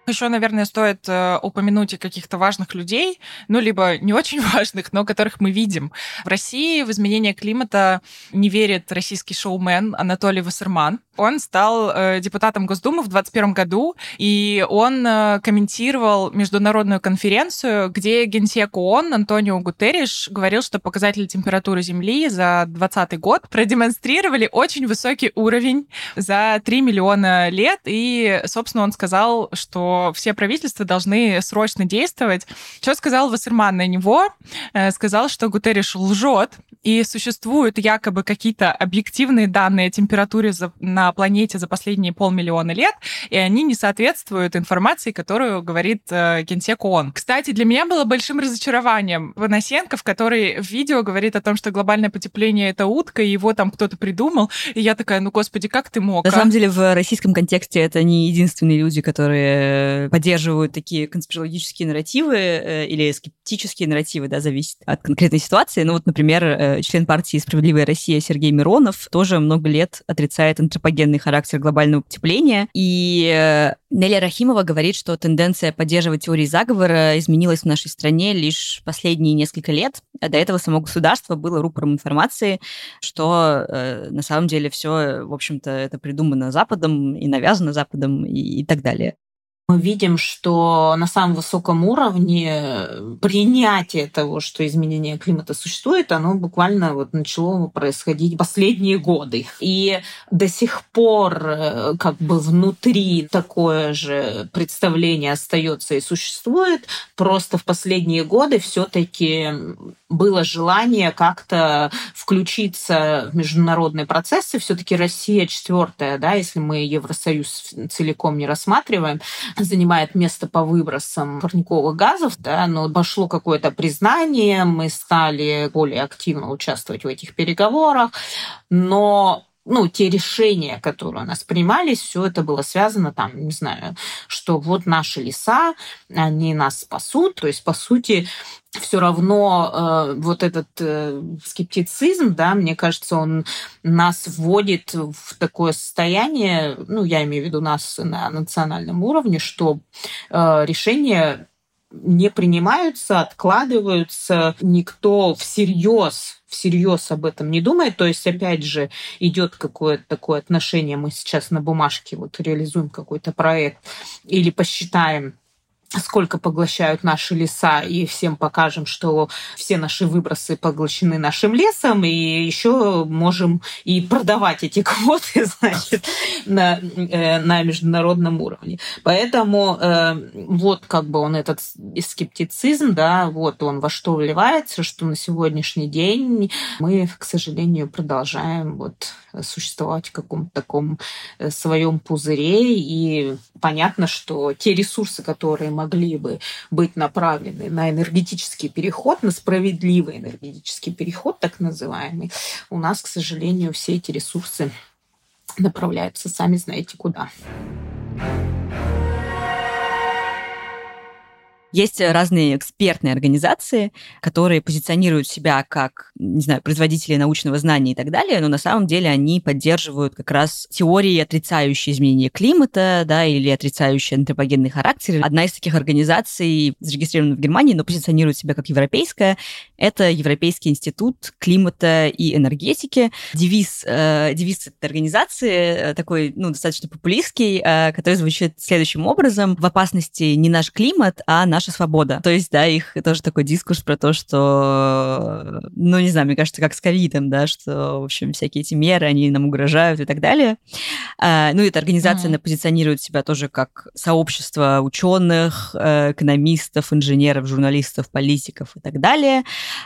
Еще, наверное, стоит э, упомянуть и каких-то важных людей, ну, либо не очень важных, но которых мы видим. В России в изменение климата не верит российский шоумен Анатолий Вассерман. Он стал э, депутатом Госдумы в 2021 году, и он э, комментировал международную конференцию, где генсек ООН Антонио Гутерриш говорил, что показатели температуры Земли за 2020 год продемонстрировали очень высокий уровень за 3 миллиона лет, и, собственно, он сказал, что все правительства должны срочно действовать. Что сказал Вассерман на него? Э, сказал, что Гутерриш лжет, и существуют якобы какие-то объективные данные о температуре на на планете за последние полмиллиона лет, и они не соответствуют информации, которую говорит э, генсек ООН. Кстати, для меня было большим разочарованием Ваносенко, в который в видео говорит о том, что глобальное потепление — это утка, и его там кто-то придумал. И я такая, ну, господи, как ты мог? На а? самом деле, в российском контексте это не единственные люди, которые поддерживают такие конспирологические нарративы э, или скептические нарративы, да, зависит от конкретной ситуации. Ну, вот, например, э, член партии «Справедливая Россия» Сергей Миронов тоже много лет отрицает антропогенный характер глобального потепления. И э, Неля Рахимова говорит, что тенденция поддерживать теории заговора изменилась в нашей стране лишь последние несколько лет. А до этого само государство было рупором информации, что э, на самом деле все, в общем-то, это придумано Западом и навязано Западом и, и так далее мы видим, что на самом высоком уровне принятие того, что изменение климата существует, оно буквально вот начало происходить последние годы. И до сих пор э, как бы внутри такое же представление остается и существует. Просто в последние годы все-таки было желание как-то включиться в международные процессы. Все-таки Россия четвертая, да, если мы Евросоюз целиком не рассматриваем, занимает место по выбросам парниковых газов, да, но пошло какое-то признание, мы стали более активно участвовать в этих переговорах, но ну, те решения, которые у нас принимались, все это было связано там, не знаю, что вот наши леса, они нас спасут. То есть, по сути, все равно э, вот этот э, скептицизм, да, мне кажется, он нас вводит в такое состояние, ну, я имею в виду нас на национальном уровне, что э, решения не принимаются, откладываются, никто всерьез всерьез об этом не думает. То есть, опять же, идет какое-то такое отношение, мы сейчас на бумажке вот реализуем какой-то проект или посчитаем сколько поглощают наши леса, и всем покажем, что все наши выбросы поглощены нашим лесом, и еще можем и продавать эти квоты, значит, на, э, на международном уровне. Поэтому э, вот как бы он этот скептицизм, да, вот он во что вливается, что на сегодняшний день мы, к сожалению, продолжаем вот существовать в каком-то таком э, своем пузыре, и понятно, что те ресурсы, которые могли бы быть направлены на энергетический переход, на справедливый энергетический переход, так называемый, у нас, к сожалению, все эти ресурсы направляются сами знаете куда. Есть разные экспертные организации, которые позиционируют себя как, не знаю, производители научного знания и так далее, но на самом деле они поддерживают как раз теории, отрицающие изменение климата, да, или отрицающие антропогенный характер. Одна из таких организаций зарегистрирована в Германии, но позиционирует себя как европейская. Это Европейский институт климата и энергетики. Девиз, э, девиз этой организации э, такой, ну, достаточно популистский, э, который звучит следующим образом. В опасности не наш климат, а наш наша свобода. То есть, да, их тоже такой дискурс про то, что, ну, не знаю, мне кажется, как с ковидом, да, что, в общем, всякие эти меры, они нам угрожают и так далее. А, ну, эта организация, mm-hmm. она позиционирует себя тоже как сообщество ученых, э, экономистов, инженеров, журналистов, политиков и так далее,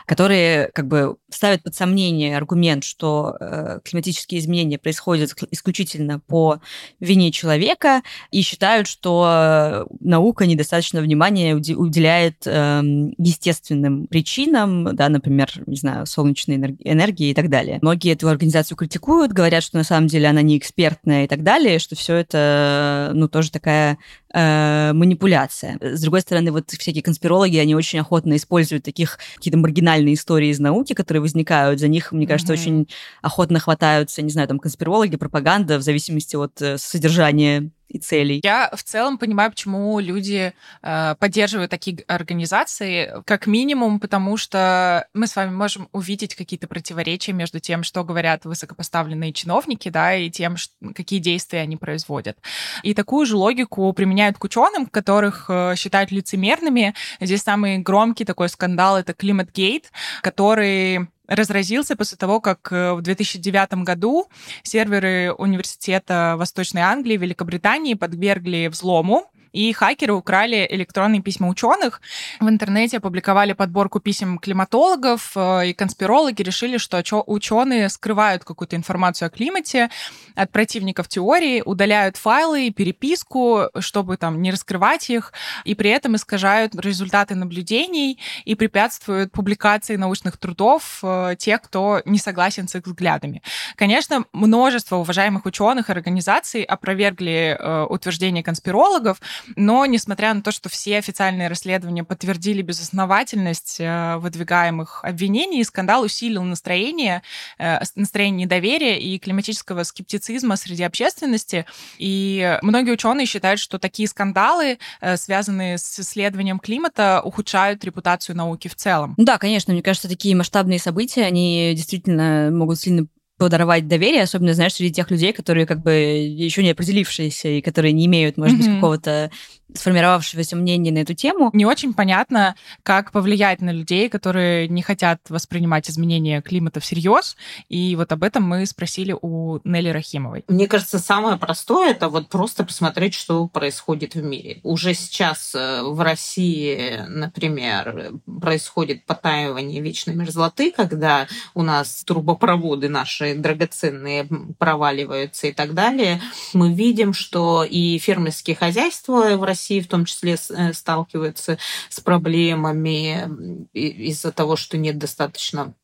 которые как бы ставят под сомнение аргумент, что э, климатические изменения происходят исключительно по вине человека и считают, что наука недостаточно внимания уделяет э, естественным причинам, да, например, не знаю, солнечной энергии и так далее. Многие эту организацию критикуют, говорят, что на самом деле она не экспертная и так далее, что все это, ну, тоже такая э, манипуляция. С другой стороны, вот всякие конспирологи, они очень охотно используют таких какие-то маргинальные истории из науки, которые возникают. За них, мне кажется, mm-hmm. очень охотно хватаются, не знаю, там, конспирологи, пропаганда, в зависимости от э, содержания и целей. Я в целом понимаю, почему люди э, поддерживают такие организации, как минимум, потому что мы с вами можем увидеть какие-то противоречия между тем, что говорят высокопоставленные чиновники, да, и тем, что, какие действия они производят. И такую же логику применяют к ученым, которых э, считают лицемерными. Здесь самый громкий такой скандал это Климатгейт, который разразился после того, как э, в 2009 году серверы Университета Восточной Англии, Великобритании подвергли взлому и хакеры украли электронные письма ученых. В интернете опубликовали подборку писем климатологов, э, и конспирологи решили, что ученые скрывают какую-то информацию о климате от противников теории, удаляют файлы и переписку, чтобы там не раскрывать их, и при этом искажают результаты наблюдений и препятствуют публикации научных трудов э, тех, кто не согласен с их взглядами. Конечно, множество уважаемых ученых и организаций опровергли э, утверждения конспирологов, но несмотря на то, что все официальные расследования подтвердили безосновательность э, выдвигаемых обвинений, скандал усилил настроение, э, настроение недоверия и климатического скептицизма среди общественности. И многие ученые считают, что такие скандалы, э, связанные с исследованием климата, ухудшают репутацию науки в целом. Да, конечно, мне кажется, такие масштабные события, они действительно могут сильно подорвать доверие, особенно, знаешь, среди тех людей, которые как бы еще не определившиеся и которые не имеют, может mm-hmm. быть, какого-то сформировавшегося мнения на эту тему. Не очень понятно, как повлиять на людей, которые не хотят воспринимать изменения климата всерьез. И вот об этом мы спросили у Нелли Рахимовой. Мне кажется, самое простое это вот просто посмотреть, что происходит в мире. Уже сейчас э, в России, например, происходит потаивание вечной мерзлоты, когда у нас трубопроводы наши драгоценные проваливаются и так далее. Мы видим, что и фермерские хозяйства в России России в том числе э, сталкиваются с проблемами из-за того, что нет достаточно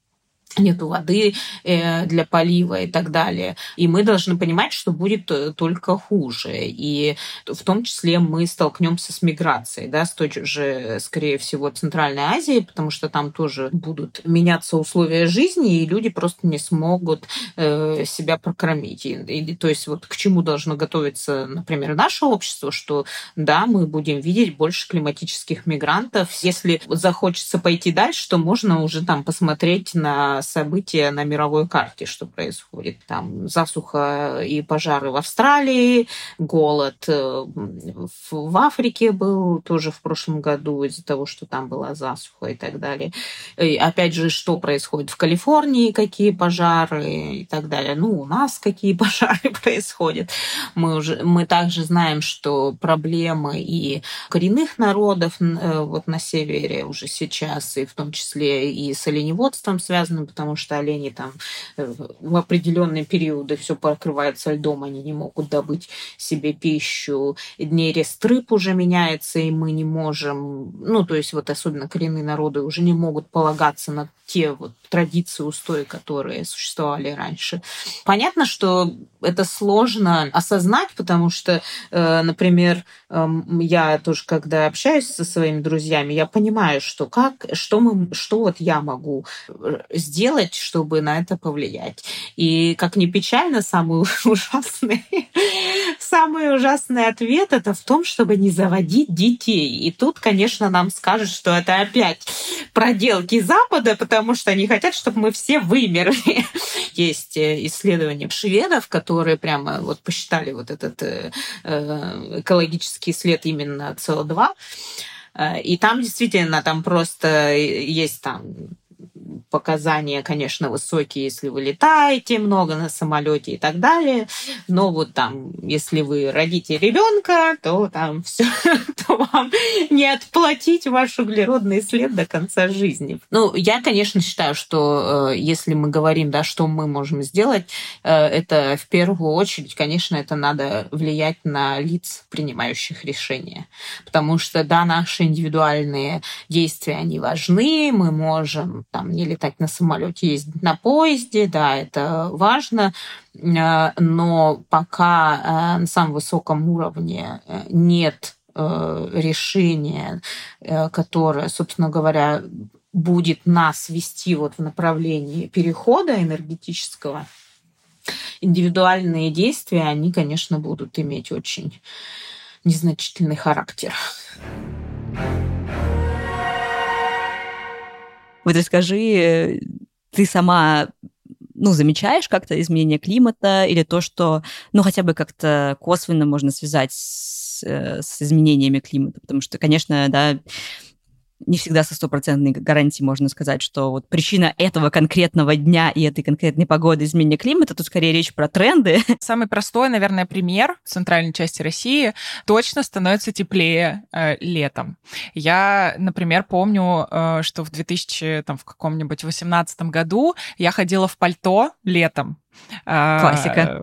нету воды э, для полива и так далее. И мы должны понимать, что будет э, только хуже. И в том числе мы столкнемся с миграцией, да, с той же, скорее всего, Центральной Азии, потому что там тоже будут меняться условия жизни, и люди просто не смогут э, себя прокормить. И, и, то есть вот к чему должно готовиться, например, наше общество, что да, мы будем видеть больше климатических мигрантов. Если захочется пойти дальше, то можно уже там посмотреть на события на мировой карте, что происходит. Там засуха и пожары в Австралии, голод э, в Африке был тоже в прошлом году из-за того, что там была засуха и так далее. И опять же, что происходит в Калифорнии, какие пожары и так далее. Ну, у нас какие пожары происходят. Мы, уже, мы также знаем, что проблемы и коренных народов э, вот на севере уже сейчас, и в том числе и с оленеводством связаны, потому что олени там э, в определенные периоды все покрывается льдом, они не могут добыть себе пищу. Нерест рыб уже меняется, и мы не можем, ну, то есть вот особенно коренные народы уже не могут полагаться на те вот традиции, устои, которые существовали раньше. Понятно, что это сложно осознать, потому что, э, например, эм, я тоже, когда общаюсь со своими друзьями, я понимаю, что как, что мы, что вот я могу э, сделать, чтобы на это повлиять. И как ни печально, самый ужасный, самый ужасный ответ это в том, чтобы не заводить детей. И тут, конечно, нам скажут, что это опять проделки Запада, потому что они хотят, чтобы мы все вымерли. Есть э, исследования шведов, которые прямо вот посчитали вот этот э, э, экологический след именно СО2. И там действительно, там просто есть там показания, конечно, высокие, если вы летаете много на самолете и так далее. Но вот там, если вы родите ребенка, то там все, то вам не отплатить ваш углеродный след до конца жизни. Ну, я, конечно, считаю, что э, если мы говорим, да, что мы можем сделать, э, это в первую очередь, конечно, это надо влиять на лиц, принимающих решения. Потому что, да, наши индивидуальные действия, они важны, мы можем там не летать на самолете, ездить на поезде, да, это важно, э, но пока э, на самом высоком уровне э, нет решения, которое, собственно говоря, будет нас вести вот в направлении перехода энергетического, индивидуальные действия, они, конечно, будут иметь очень незначительный характер. Вот расскажи, ты сама ну, замечаешь как-то изменение климата или то, что, ну, хотя бы как-то косвенно можно связать с, э, с изменениями климата? Потому что, конечно, да, не всегда со стопроцентной гарантией можно сказать, что вот причина этого конкретного дня и этой конкретной погоды изменения климата, тут скорее речь про тренды. Самый простой, наверное, пример в центральной части России точно становится теплее э, летом. Я, например, помню, э, что в 2000, там, в каком-нибудь 18 году я ходила в пальто летом, Классика.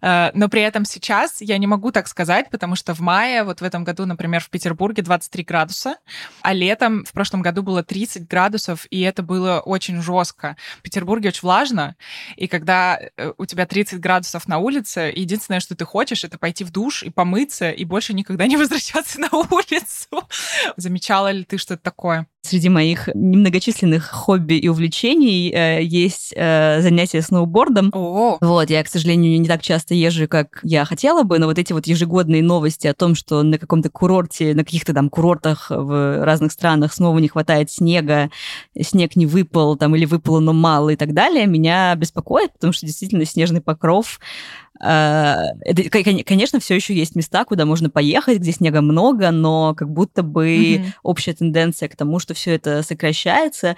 А, но при этом сейчас я не могу так сказать, потому что в мае, вот в этом году, например, в Петербурге 23 градуса, а летом в прошлом году было 30 градусов, и это было очень жестко. В Петербурге очень влажно, и когда э, у тебя 30 градусов на улице, единственное, что ты хочешь, это пойти в душ и помыться, и больше никогда не возвращаться на улицу. Замечала ли ты что-то такое? Среди моих немногочисленных хобби и увлечений э, есть э, занятия сноубордом. О. Вот, я, к сожалению, не так часто езжу, как я хотела бы, но вот эти вот ежегодные новости о том, что на каком-то курорте, на каких-то там курортах в разных странах снова не хватает снега, снег не выпал там или выпало, но мало и так далее, меня беспокоит, потому что действительно снежный покров это, конечно, все еще есть места, куда можно поехать, где снега много, но как будто бы mm-hmm. общая тенденция к тому, что все это сокращается.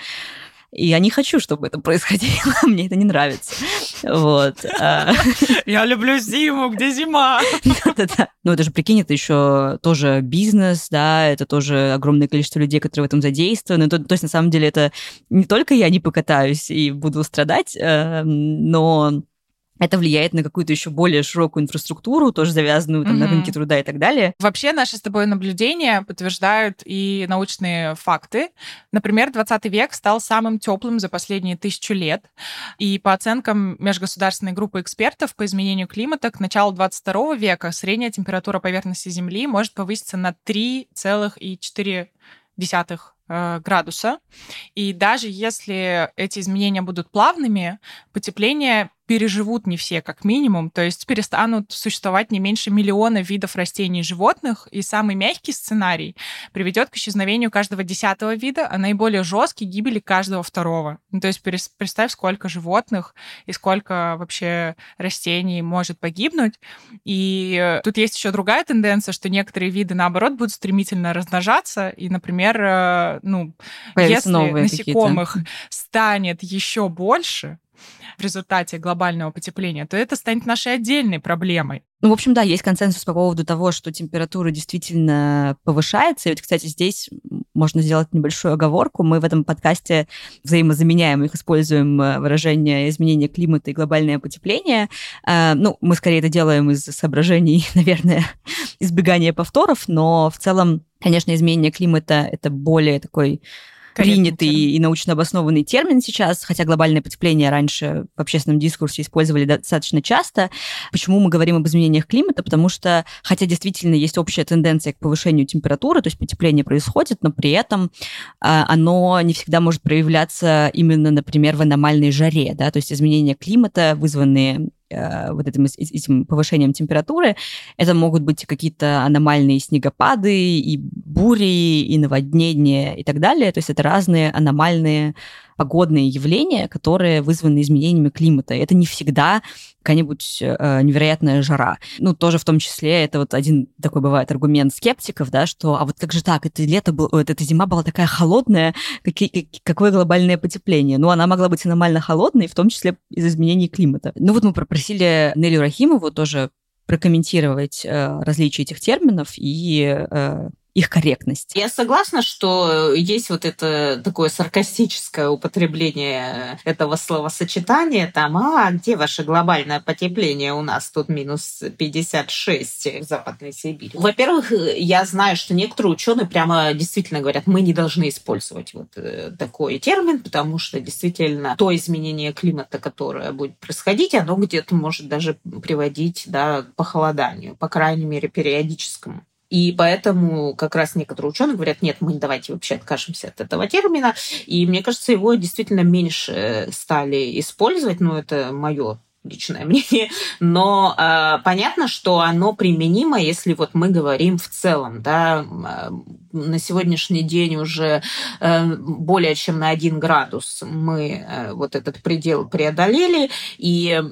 И я не хочу, чтобы это происходило. Мне это не нравится. Вот. А. Я люблю зиму, где зима. Да-да-да. Ну, это же, прикинь, это еще тоже бизнес, да, это тоже огромное количество людей, которые в этом задействованы. То, то есть, на самом деле, это не только я не покатаюсь и буду страдать, э, но это влияет на какую-то еще более широкую инфраструктуру, тоже завязанную там, mm-hmm. на рынке труда и так далее. Вообще наши с тобой наблюдения подтверждают и научные факты. Например, 20 век стал самым теплым за последние тысячу лет. И по оценкам межгосударственной группы экспертов по изменению климата к началу 22 века средняя температура поверхности Земли может повыситься на 3,4 э, градуса. И даже если эти изменения будут плавными, потепление переживут не все, как минимум, то есть перестанут существовать не меньше миллиона видов растений и животных, и самый мягкий сценарий приведет к исчезновению каждого десятого вида, а наиболее жесткий гибели каждого второго. Ну, то есть представь, сколько животных и сколько вообще растений может погибнуть. И тут есть еще другая тенденция, что некоторые виды, наоборот, будут стремительно размножаться, и, например, э, ну, Появятся если насекомых станет еще больше, в результате глобального потепления, то это станет нашей отдельной проблемой. Ну, в общем, да, есть консенсус по поводу того, что температура действительно повышается. И вот, кстати, здесь можно сделать небольшую оговорку. Мы в этом подкасте взаимозаменяем их, используем э, выражение изменения климата и глобальное потепление. Э, ну, мы скорее это делаем из соображений, наверное, избегания повторов, но в целом, конечно, изменение климата — это более такой принятый и научно обоснованный термин сейчас, хотя глобальное потепление раньше в общественном дискурсе использовали достаточно часто. Почему мы говорим об изменениях климата? Потому что, хотя действительно есть общая тенденция к повышению температуры, то есть потепление происходит, но при этом а, оно не всегда может проявляться именно, например, в аномальной жаре, да, то есть изменения климата, вызванные вот этим, этим повышением температуры. Это могут быть какие-то аномальные снегопады, и бури, и наводнения, и так далее. То есть это разные аномальные погодные явления, которые вызваны изменениями климата. И это не всегда какая-нибудь э, невероятная жара. Ну, тоже в том числе, это вот один такой бывает аргумент скептиков, да, что а вот как же так, это лето было, вот эта зима была такая холодная, какие, какое глобальное потепление? Ну, она могла быть аномально холодной, в том числе из изменений климата. Ну, вот мы попросили Нелю Рахимову тоже прокомментировать э, различия этих терминов и э, их корректность. Я согласна, что есть вот это такое саркастическое употребление этого словосочетания, там, а где ваше глобальное потепление у нас тут минус 56 в Западной Сибири. Во-первых, я знаю, что некоторые ученые прямо действительно говорят, мы не должны использовать вот э, такой термин, потому что действительно то изменение климата, которое будет происходить, оно где-то может даже приводить да, к похолоданию, по крайней мере, периодическому. И поэтому как раз некоторые ученые говорят, нет, мы давайте вообще откажемся от этого термина. И мне кажется, его действительно меньше стали использовать, но это мое личное мнение, но э, понятно, что оно применимо, если вот мы говорим в целом, да, на сегодняшний день уже э, более чем на один градус мы э, вот этот предел преодолели, и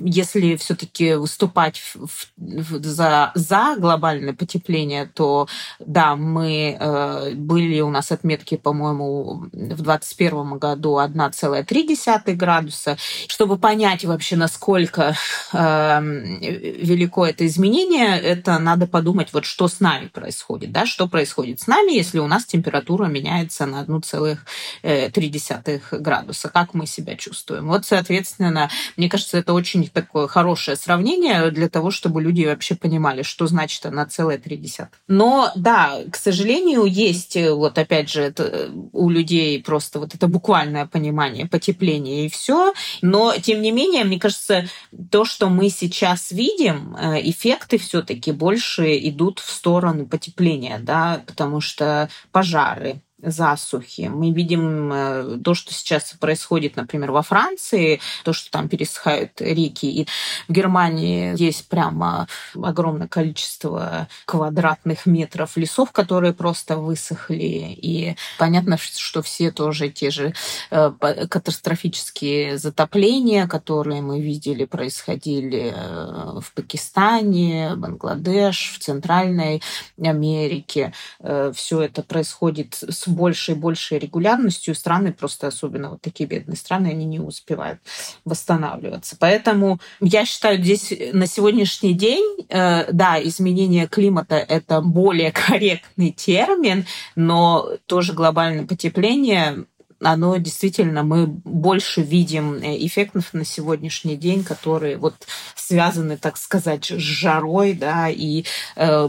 если все-таки выступать в, в, за, за глобальное потепление, то да, мы э, были у нас отметки, по-моему, в 2021 году 1,3 градуса. Чтобы понять вообще, насколько э, велико это изменение, это надо подумать, вот что с нами происходит, да, что происходит с нами, если у нас температура меняется на 1,3 э, градуса, как мы себя чувствуем. Вот, соответственно, мне кажется, это очень такое хорошее сравнение для того, чтобы люди вообще понимали, что значит она целая три десятых. Но да, к сожалению, есть э, вот опять же это, э, у людей просто вот это буквальное понимание потепления и все. Но тем не менее, мне кажется, то, что мы сейчас видим, э, эффекты все-таки больше идут в сторону потепления, да, потому что пожары, засухи. Мы видим э, то, что сейчас происходит, например, во Франции, то, что там пересыхают реки. И в Германии есть прямо огромное количество квадратных метров лесов, которые просто высохли. И понятно, что все тоже те же э, катастрофические затопления, которые мы видели, происходили э, в Пакистане, Бангладеш, в Центральной Америке. Все это происходит с большей и большей регулярностью страны, просто особенно вот такие бедные страны, они не успевают восстанавливаться. Поэтому я считаю, здесь на сегодняшний день, э, да, изменение климата – это более корректный термин, но тоже глобальное потепление оно действительно, мы больше видим э, эффектов на сегодняшний день, которые вот связаны, так сказать, с жарой, да, и э,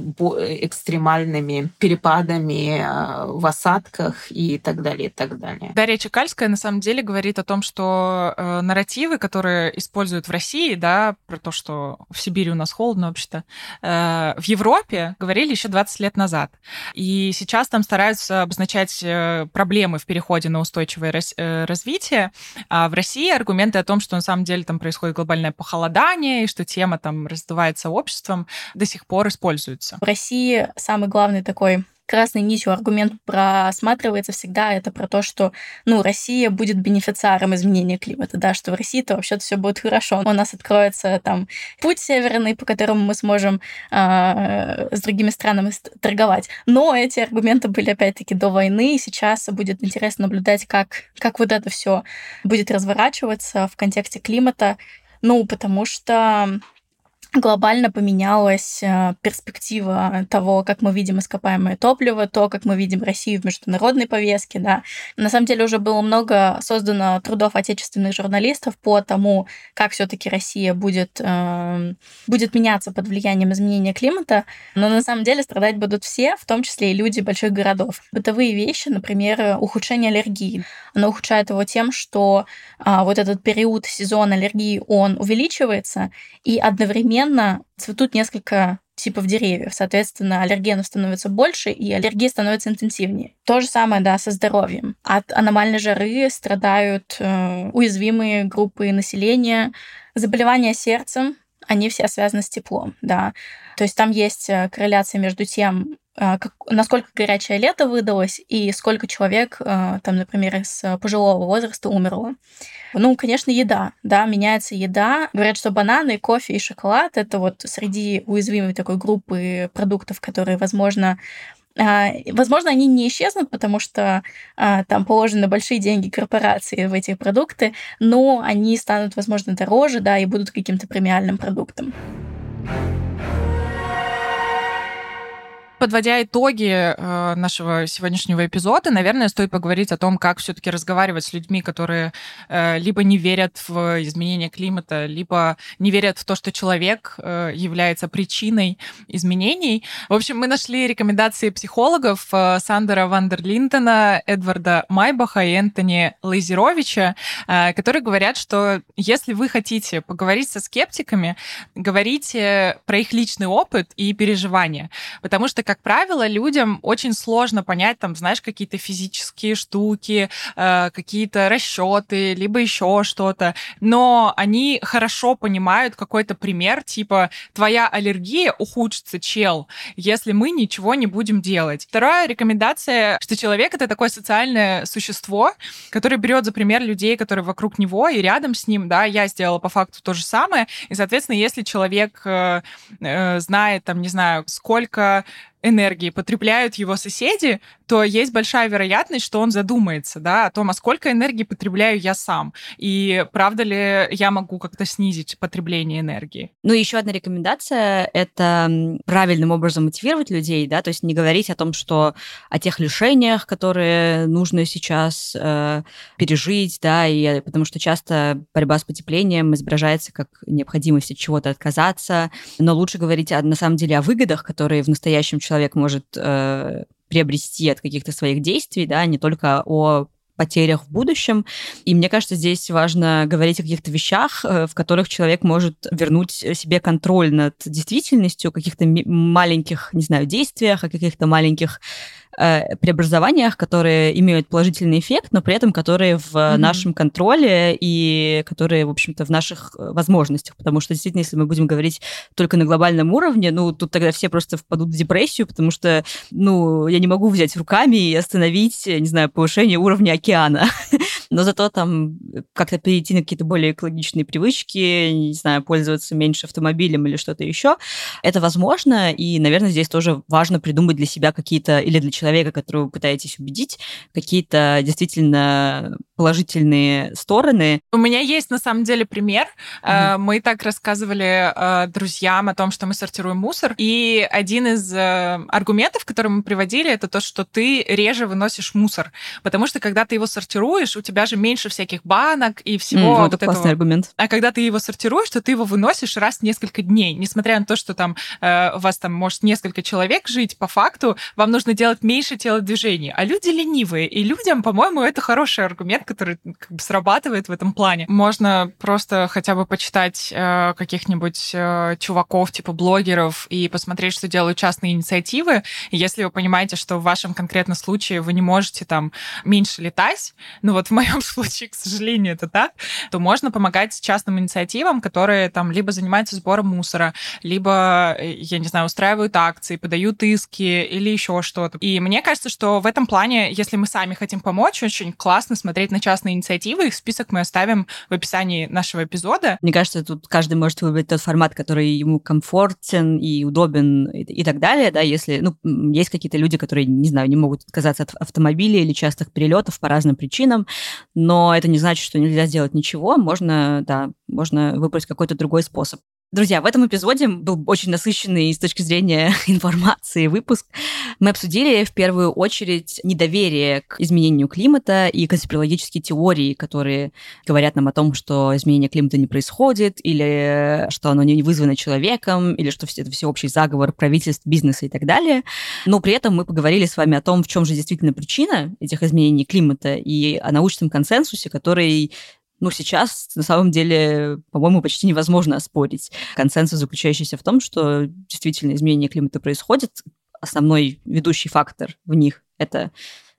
экстремальными перепадами э, в осадках и так далее, и так далее. Дарья Чекальская на самом деле говорит о том, что э, нарративы, которые используют в России, да, про то, что в Сибири у нас холодно вообще-то, э, в Европе говорили еще 20 лет назад. И сейчас там стараются обозначать э, проблемы в переходе на устойчивый устойчивое э, развитие. А в России аргументы о том, что на самом деле там происходит глобальное похолодание и что тема там раздувается обществом, до сих пор используются. В России самый главный такой красной нитью аргумент просматривается всегда, это про то, что, ну, Россия будет бенефициаром изменения климата, да, что в России-то вообще-то все будет хорошо. У нас откроется там путь северный, по которому мы сможем э, с другими странами торговать. Но эти аргументы были опять-таки до войны, и сейчас будет интересно наблюдать, как, как вот это все будет разворачиваться в контексте климата. Ну, потому что глобально поменялась э, перспектива того, как мы видим ископаемое топливо, то, как мы видим Россию в международной повестке, да. На самом деле уже было много создано трудов отечественных журналистов по тому, как все таки Россия будет, э, будет меняться под влиянием изменения климата, но на самом деле страдать будут все, в том числе и люди больших городов. Бытовые вещи, например, ухудшение аллергии. Оно ухудшает его тем, что э, вот этот период сезон аллергии, он увеличивается, и одновременно одновременно цветут несколько типов деревьев. Соответственно, аллергенов становится больше, и аллергия становится интенсивнее. То же самое, да, со здоровьем. От аномальной жары страдают э, уязвимые группы населения. Заболевания сердцем, они все связаны с теплом, да. То есть там есть э, корреляция между тем, э, как, насколько горячее лето выдалось и сколько человек, э, там, например, из пожилого возраста умерло. Ну, конечно, еда, да, меняется еда. Говорят, что бананы, кофе и шоколад — это вот среди уязвимой такой группы продуктов, которые, возможно, Возможно, они не исчезнут, потому что а, там положены большие деньги корпорации в эти продукты, но они станут, возможно, дороже, да, и будут каким-то премиальным продуктом. Подводя итоги э, нашего сегодняшнего эпизода, наверное, стоит поговорить о том, как все-таки разговаривать с людьми, которые э, либо не верят в изменение климата, либо не верят в то, что человек э, является причиной изменений. В общем, мы нашли рекомендации психологов Сандера Вандерлинтона, Эдварда Майбаха и Энтони Лазеровича, которые говорят, что если вы хотите поговорить со скептиками, говорите про их личный опыт и переживания. Потому что, как правило, людям очень сложно понять, там, знаешь, какие-то физические штуки, э, какие-то расчеты, либо еще что-то. Но они хорошо понимают какой-то пример, типа, твоя аллергия ухудшится, чел, если мы ничего не будем делать. Вторая рекомендация, что человек — это такое социальное существо, которое берет за пример людей, которые вокруг него и рядом с ним, да, я сделала по факту то же самое, и, соответственно, если человек э, э, знает, там, не знаю, сколько энергии потребляют его соседи, то есть большая вероятность, что он задумается, да, о том, а сколько энергии потребляю я сам, и правда ли я могу как-то снизить потребление энергии. Ну, еще одна рекомендация — это правильным образом мотивировать людей, да, то есть не говорить о том, что о тех лишениях, которые нужно сейчас э, пережить, да, и потому что часто борьба с потеплением изображается как необходимость от чего-то отказаться, но лучше говорить на самом деле о выгодах, которые в настоящем человеке человек может э, приобрести от каких-то своих действий, да, не только о потерях в будущем. И мне кажется, здесь важно говорить о каких-то вещах, э, в которых человек может вернуть себе контроль над действительностью, о каких-то маленьких, не знаю, действиях, о каких-то маленьких э, преобразованиях, которые имеют положительный эффект, но при этом которые в mm-hmm. нашем контроле и которые, в общем-то, в наших э, возможностях. Потому что действительно, если мы будем говорить только на глобальном уровне, ну, тут тогда все просто впадут в депрессию, потому что, ну, я не могу взять руками и остановить, не знаю, повышение уровня океана. но зато там как-то перейти на какие-то более экологичные привычки, не знаю, пользоваться меньше автомобилем или что-то еще, это возможно, и, наверное, здесь тоже важно придумать для себя какие-то, или для человека, которого вы пытаетесь убедить, какие-то действительно положительные стороны. У меня есть, на самом деле, пример. Mm-hmm. Мы так рассказывали э, друзьям о том, что мы сортируем мусор, и один из э, аргументов, который мы приводили, это то, что ты реже выносишь мусор, потому что когда ты его сортируешь, у тебя даже меньше всяких банок и всего. Mm, вот это классный этого. аргумент. А когда ты его сортируешь, то ты его выносишь раз в несколько дней. Несмотря на то, что там э, у вас там может несколько человек жить, по факту вам нужно делать меньше телодвижений. А люди ленивые. И людям, по-моему, это хороший аргумент, который как бы срабатывает в этом плане. Можно просто хотя бы почитать э, каких-нибудь э, чуваков, типа блогеров, и посмотреть, что делают частные инициативы. И если вы понимаете, что в вашем конкретном случае вы не можете там меньше летать, ну вот в моем моем случае, к сожалению, это так, то можно помогать частным инициативам, которые там либо занимаются сбором мусора, либо, э, я не знаю, устраивают акции, подают иски или еще что-то. И мне кажется, что в этом плане, если мы сами хотим помочь, очень классно смотреть на частные инициативы. Их список мы оставим в описании нашего эпизода. Мне кажется, тут каждый может выбрать тот формат, который ему комфортен и удобен и, и так далее, да, если, ну, есть какие-то люди, которые, не знаю, не могут отказаться от автомобиля или частых перелетов по разным причинам, но это не значит, что нельзя сделать ничего. Можно, да, можно выбрать какой-то другой способ. Друзья, в этом эпизоде был очень насыщенный с точки зрения информации выпуск. Мы обсудили в первую очередь недоверие к изменению климата и конспирологические теории, которые говорят нам о том, что изменение климата не происходит, или что оно не вызвано человеком, или что это всеобщий заговор правительств, бизнеса и так далее. Но при этом мы поговорили с вами о том, в чем же действительно причина этих изменений климата и о научном консенсусе, который ну, сейчас на самом деле, по-моему, почти невозможно оспорить консенсус, заключающийся в том, что действительно изменение климата происходит. Основной ведущий фактор в них — это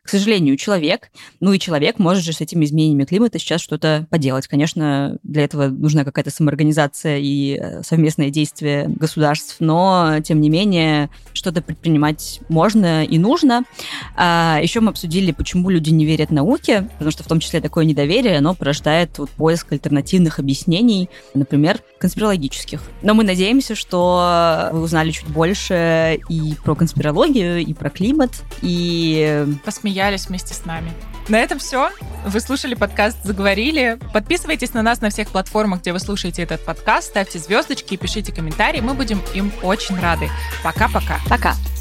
к сожалению, человек. Ну и человек может же с этими изменениями климата сейчас что-то поделать. Конечно, для этого нужна какая-то самоорганизация и э, совместное действие государств, но, тем не менее, что-то предпринимать можно и нужно. А еще мы обсудили, почему люди не верят науке, потому что в том числе такое недоверие, оно порождает вот поиск альтернативных объяснений, например, конспирологических. Но мы надеемся, что вы узнали чуть больше и про конспирологию, и про климат, и... Посмеялись смеялись вместе с нами. На этом все. Вы слушали подкаст «Заговорили». Подписывайтесь на нас на всех платформах, где вы слушаете этот подкаст. Ставьте звездочки и пишите комментарии. Мы будем им очень рады. Пока-пока. Пока. -пока. Пока.